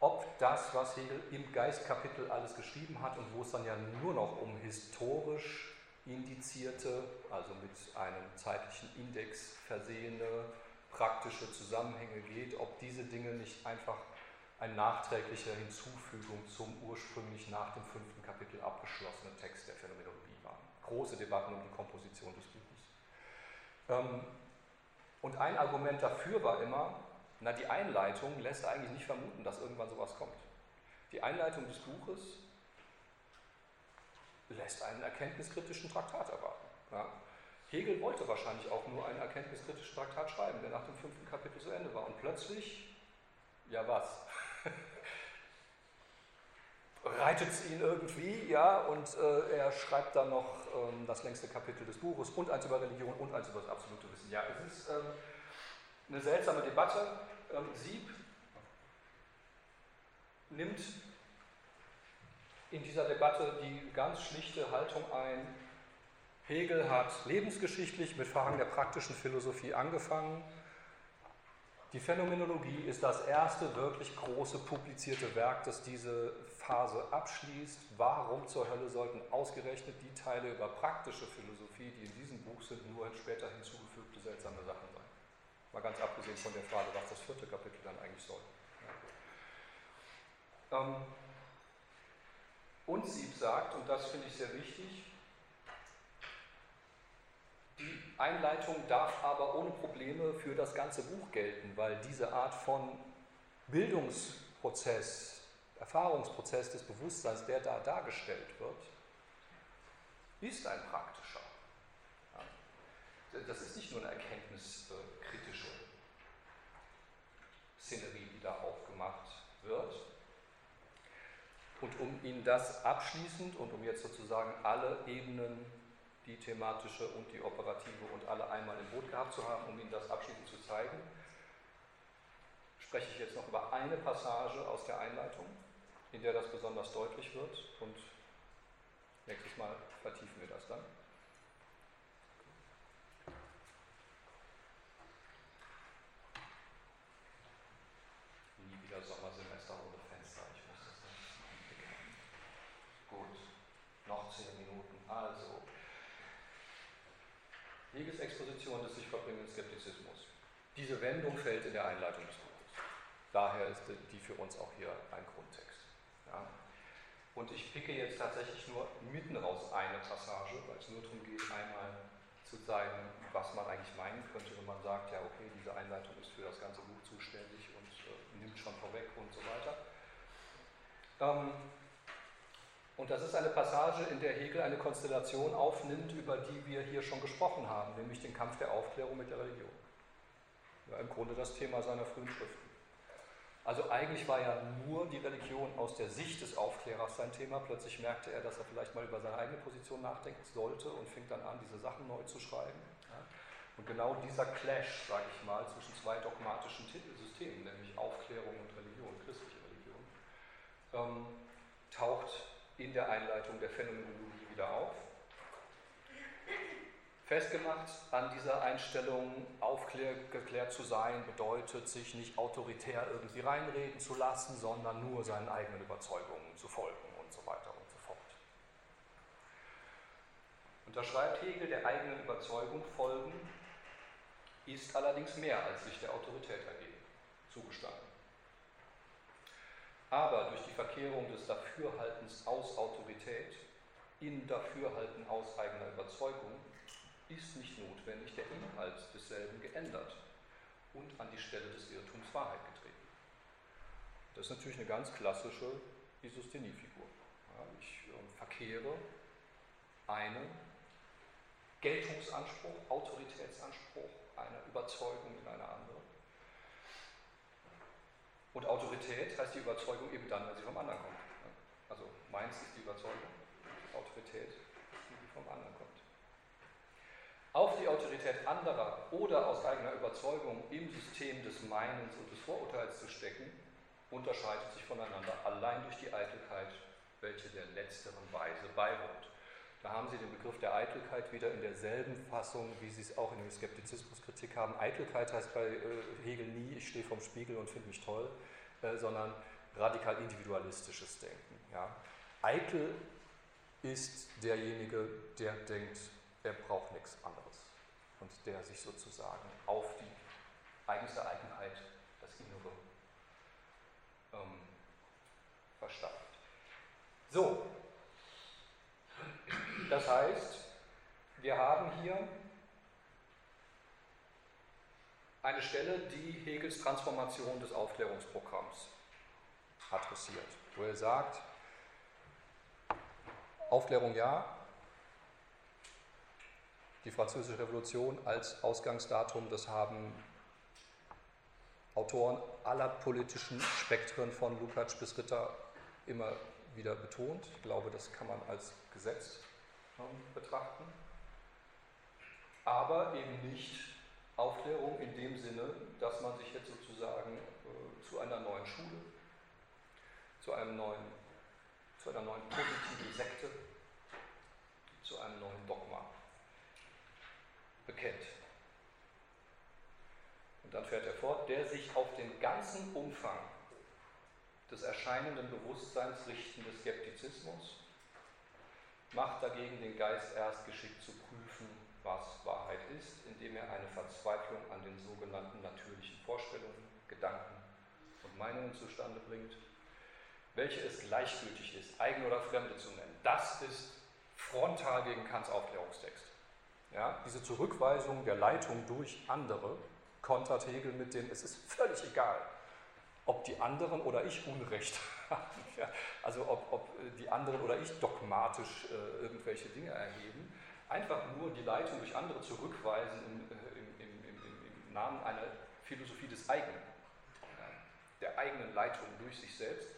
ob das, was Hegel im Geistkapitel alles geschrieben hat und wo es dann ja nur noch um historisch indizierte, also mit einem zeitlichen Index versehene praktische Zusammenhänge geht, ob diese Dinge nicht einfach ein nachträglicher Hinzufügung zum ursprünglich nach dem fünften Kapitel abgeschlossenen Text der Phänomenologie waren. Große Debatten um die Komposition des Buches. Ähm, und ein Argument dafür war immer, na, die Einleitung lässt eigentlich nicht vermuten, dass irgendwann sowas kommt. Die Einleitung des Buches lässt einen erkenntniskritischen Traktat erwarten. Ja. Hegel wollte wahrscheinlich auch nur einen erkenntniskritischen Traktat schreiben, der nach dem fünften Kapitel zu Ende war. Und plötzlich, ja was? [laughs] Reitet es ihn irgendwie, ja, und äh, er schreibt dann noch ähm, das längste Kapitel des Buches und eins über Religion und eins über das absolute Wissen. Ja, es ist ähm, eine seltsame Debatte. Ähm, Sieb nimmt in dieser Debatte die ganz schlichte Haltung ein, Hegel hat lebensgeschichtlich mit Fragen der praktischen Philosophie angefangen. Die Phänomenologie ist das erste wirklich große publizierte Werk, das diese Phase abschließt. Warum zur Hölle sollten ausgerechnet die Teile über praktische Philosophie, die in diesem Buch sind, nur später hinzugefügte seltsame Sachen? Mal ganz abgesehen von der Frage, was das vierte Kapitel dann eigentlich soll. Ähm, und Sieb sagt, und das finde ich sehr wichtig, die Einleitung darf aber ohne Probleme für das ganze Buch gelten, weil diese Art von Bildungsprozess, Erfahrungsprozess des Bewusstseins, der da dargestellt wird, ist ein praktischer. Das ist nicht nur eine erkenntniskritische Szenerie, die da aufgemacht wird. Und um Ihnen das abschließend und um jetzt sozusagen alle Ebenen die thematische und die operative und alle einmal im Boot gehabt zu haben, um Ihnen das abschließend zu zeigen, spreche ich jetzt noch über eine Passage aus der Einleitung, in der das besonders deutlich wird und nächstes Mal vertiefen wir das dann. Nie wieder Sommersemester ohne Fenster, ich muss das nicht Gut, noch zehn Minuten. Also, Exposition des sich verbringenden Skeptizismus. Diese Wendung fällt in der Einleitung des Buches. Daher ist die für uns auch hier ein Grundtext. Ja. Und ich picke jetzt tatsächlich nur mitten raus eine Passage, weil es nur darum geht, einmal zu zeigen, was man eigentlich meinen könnte, wenn man sagt, ja okay, diese Einleitung ist für das ganze Buch zuständig und äh, nimmt schon vorweg und so weiter. Ähm, und das ist eine Passage, in der Hegel eine Konstellation aufnimmt, über die wir hier schon gesprochen haben, nämlich den Kampf der Aufklärung mit der Religion. Ja, Im Grunde das Thema seiner frühen Schriften. Also eigentlich war ja nur die Religion aus der Sicht des Aufklärers sein Thema. Plötzlich merkte er, dass er vielleicht mal über seine eigene Position nachdenken sollte und fing dann an, diese Sachen neu zu schreiben. Und genau dieser Clash, sage ich mal, zwischen zwei dogmatischen Systemen, nämlich Aufklärung und Religion, christliche Religion, ähm, taucht in der Einleitung der Phänomenologie wieder auf. Festgemacht an dieser Einstellung, aufgeklärt zu sein, bedeutet, sich nicht autoritär irgendwie reinreden zu lassen, sondern nur seinen eigenen Überzeugungen zu folgen und so weiter und so fort. Und da schreibt Hegel, der eigenen Überzeugung folgen ist allerdings mehr als sich der Autorität ergeben, zugestanden. Aber durch die Verkehrung des Dafürhaltens aus Autorität in Dafürhalten aus eigener Überzeugung ist nicht notwendig der Inhalt desselben geändert und an die Stelle des Irrtums Wahrheit getreten. Das ist natürlich eine ganz klassische Isostheniefigur. Ich äh, verkehre einen Geltungsanspruch, Autoritätsanspruch, eine Überzeugung in eine andere und Autorität heißt die Überzeugung eben dann, wenn sie vom anderen kommt. Also meins ist die Überzeugung, Autorität ist die, die vom anderen kommt. Auf die Autorität anderer oder aus eigener Überzeugung im System des Meinens und des Vorurteils zu stecken, unterscheidet sich voneinander allein durch die Eitelkeit, welche der letzteren Weise beiwohnt. Da haben Sie den Begriff der Eitelkeit wieder in derselben Fassung, wie Sie es auch in der Skeptizismuskritik haben. Eitelkeit heißt bei äh, Hegel nie, ich stehe vorm Spiegel und finde mich toll, äh, sondern radikal individualistisches Denken. Ja. Eitel ist derjenige, der denkt, er braucht nichts anderes und der sich sozusagen auf die eigenste Eigenheit, das Innere, ähm, verstanden. So, das heißt, wir haben hier eine Stelle, die Hegels Transformation des Aufklärungsprogramms adressiert, wo er sagt, Aufklärung ja, die Französische Revolution als Ausgangsdatum, das haben Autoren aller politischen Spektren von Lukács bis Ritter immer wieder betont. Ich glaube, das kann man als Gesetz betrachten. Aber eben nicht Aufklärung in dem Sinne, dass man sich jetzt sozusagen äh, zu einer neuen Schule, zu einem neuen, zu einer neuen positiven Sekte, zu einem neuen Dogma bekennt. Und dann fährt er fort, der sich auf den ganzen Umfang des erscheinenden Bewusstseins richtende Skeptizismus macht dagegen den Geist erst geschickt zu prüfen, was Wahrheit ist, indem er eine Verzweiflung an den sogenannten natürlichen Vorstellungen, Gedanken und Meinungen zustande bringt, welche es gleichgültig ist, eigene oder fremde zu nennen. Das ist frontal gegen Kants Aufklärungstext. Ja, diese Zurückweisung der Leitung durch andere kontert Hegel mit dem, es ist völlig egal, ob die anderen oder ich Unrecht [laughs] haben. Ja, also ob, ob, die anderen oder ich dogmatisch äh, irgendwelche Dinge erheben. Einfach nur die Leitung durch andere zurückweisen im, äh, im, im, im, im Namen einer Philosophie des eigenen, der eigenen Leitung durch sich selbst,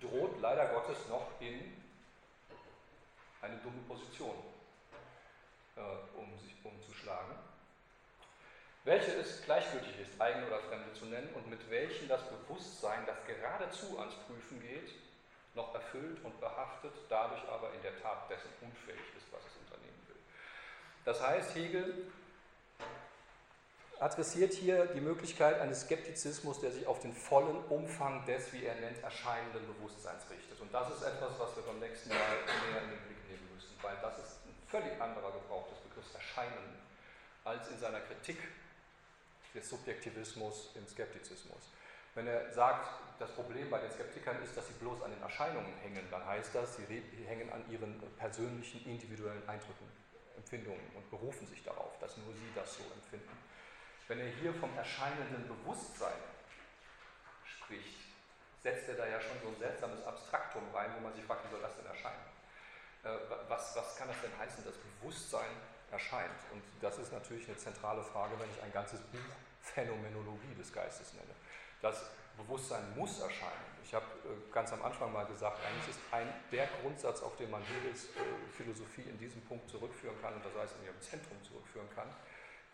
droht leider Gottes noch in eine dumme Position äh, um sich umzuschlagen welche es gleichgültig ist, eigene oder fremde zu nennen und mit welchen das Bewusstsein, das geradezu ans Prüfen geht, noch erfüllt und behaftet, dadurch aber in der Tat dessen unfähig ist, was es unternehmen will. Das heißt, Hegel adressiert hier die Möglichkeit eines Skeptizismus, der sich auf den vollen Umfang des, wie er nennt, erscheinenden Bewusstseins richtet. Und das ist etwas, was wir beim nächsten Mal näher in den Blick nehmen müssen, weil das ist ein völlig anderer Gebrauch des Begriffs Erscheinen als in seiner Kritik des Subjektivismus im Skeptizismus. Wenn er sagt, das Problem bei den Skeptikern ist, dass sie bloß an den Erscheinungen hängen, dann heißt das, sie hängen an ihren persönlichen, individuellen Eindrücken, Empfindungen und berufen sich darauf, dass nur sie das so empfinden. Wenn er hier vom erscheinenden Bewusstsein spricht, setzt er da ja schon so ein seltsames Abstraktum rein, wo man sich fragt, wie soll das denn erscheinen? Äh, was, was kann das denn heißen, das Bewusstsein erscheint. Und das ist natürlich eine zentrale Frage, wenn ich ein ganzes Buch Phänomenologie des Geistes nenne. Das Bewusstsein muss erscheinen. Ich habe äh, ganz am Anfang mal gesagt, eigentlich ist ein, der Grundsatz, auf den man Hegels äh, Philosophie in diesem Punkt zurückführen kann, und das heißt in ihrem Zentrum zurückführen kann,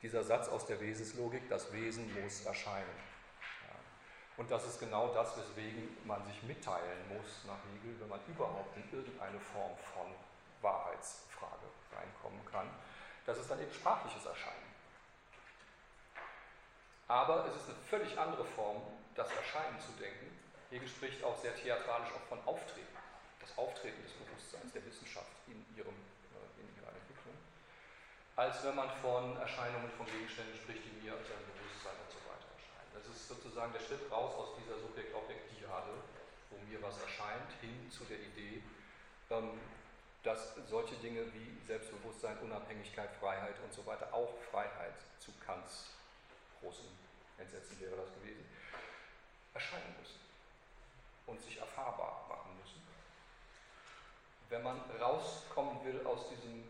dieser Satz aus der Wesenslogik, das Wesen muss erscheinen. Und das ist genau das, weswegen man sich mitteilen muss nach Hegel, wenn man überhaupt in irgendeine Form von Wahrheitsfrage reinkommen kann das ist dann eben sprachliches Erscheinen. Aber es ist eine völlig andere Form, das Erscheinen zu denken. Hegel spricht auch sehr theatralisch auch von Auftreten, das Auftreten des Bewusstseins, der Wissenschaft in, ihrem, äh, in ihrer Entwicklung, als wenn man von Erscheinungen, von Gegenständen spricht, die mir als ein Bewusstsein und so weiter erscheinen. Das ist sozusagen der Schritt raus aus dieser Subjekt-Objekt-Diade, wo mir was erscheint, hin zu der Idee, ähm, dass solche Dinge wie Selbstbewusstsein, Unabhängigkeit, Freiheit und so weiter, auch Freiheit zu Kants großen Entsetzen wäre das gewesen, erscheinen müssen und sich erfahrbar machen müssen. Wenn man rauskommen will aus diesem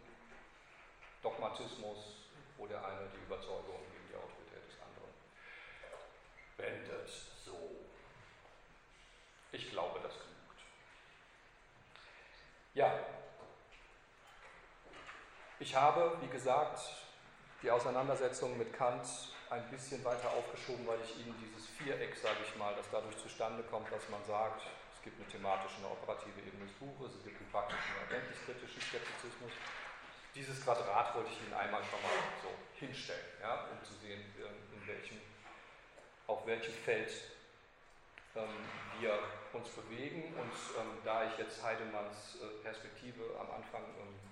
Dogmatismus, wo der eine die Überzeugung gegen die Autorität des anderen wendet, so. Ich glaube, das genügt. Ja, ich habe, wie gesagt, die Auseinandersetzung mit Kant ein bisschen weiter aufgeschoben, weil ich Ihnen dieses Viereck, sage ich mal, das dadurch zustande kommt, dass man sagt, es gibt eine thematische, eine operative Ebene des Buches, es gibt einen praktischen, einen erkenntniskritischen Skeptizismus. Dieses Quadrat wollte ich Ihnen einmal schon mal so hinstellen, ja, um zu sehen, in welchem, auf welchem Feld ähm, wir uns bewegen. Und ähm, da ich jetzt Heidemanns äh, Perspektive am Anfang ähm,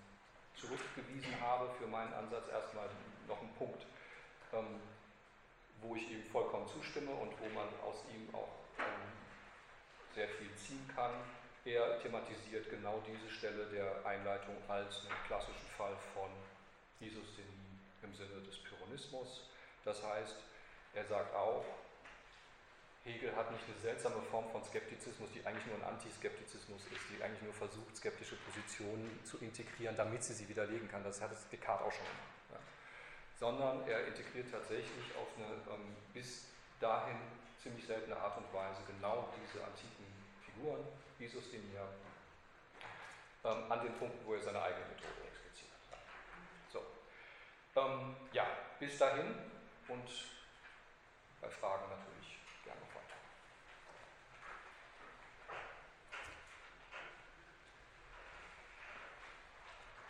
zurückgewiesen habe für meinen Ansatz erstmal noch ein Punkt, ähm, wo ich ihm vollkommen zustimme und wo man aus ihm auch ähm, sehr viel ziehen kann. Er thematisiert genau diese Stelle der Einleitung als einen klassischen Fall von Isosthenie im Sinne des Pyrrhonismus. Das heißt, er sagt auch, Hegel hat nicht eine seltsame Form von Skeptizismus, die eigentlich nur ein Antiskeptizismus ist, die eigentlich nur versucht, skeptische Positionen zu integrieren, damit sie sie widerlegen kann. Das hat Descartes auch schon gemacht. Ja. Sondern er integriert tatsächlich auf eine ähm, bis dahin ziemlich seltene Art und Weise genau diese antiken Figuren, Isosthenia, ähm, an den Punkten, wo er seine eigene Methode expliziert hat. So. Ähm, ja, bis dahin und bei Fragen natürlich.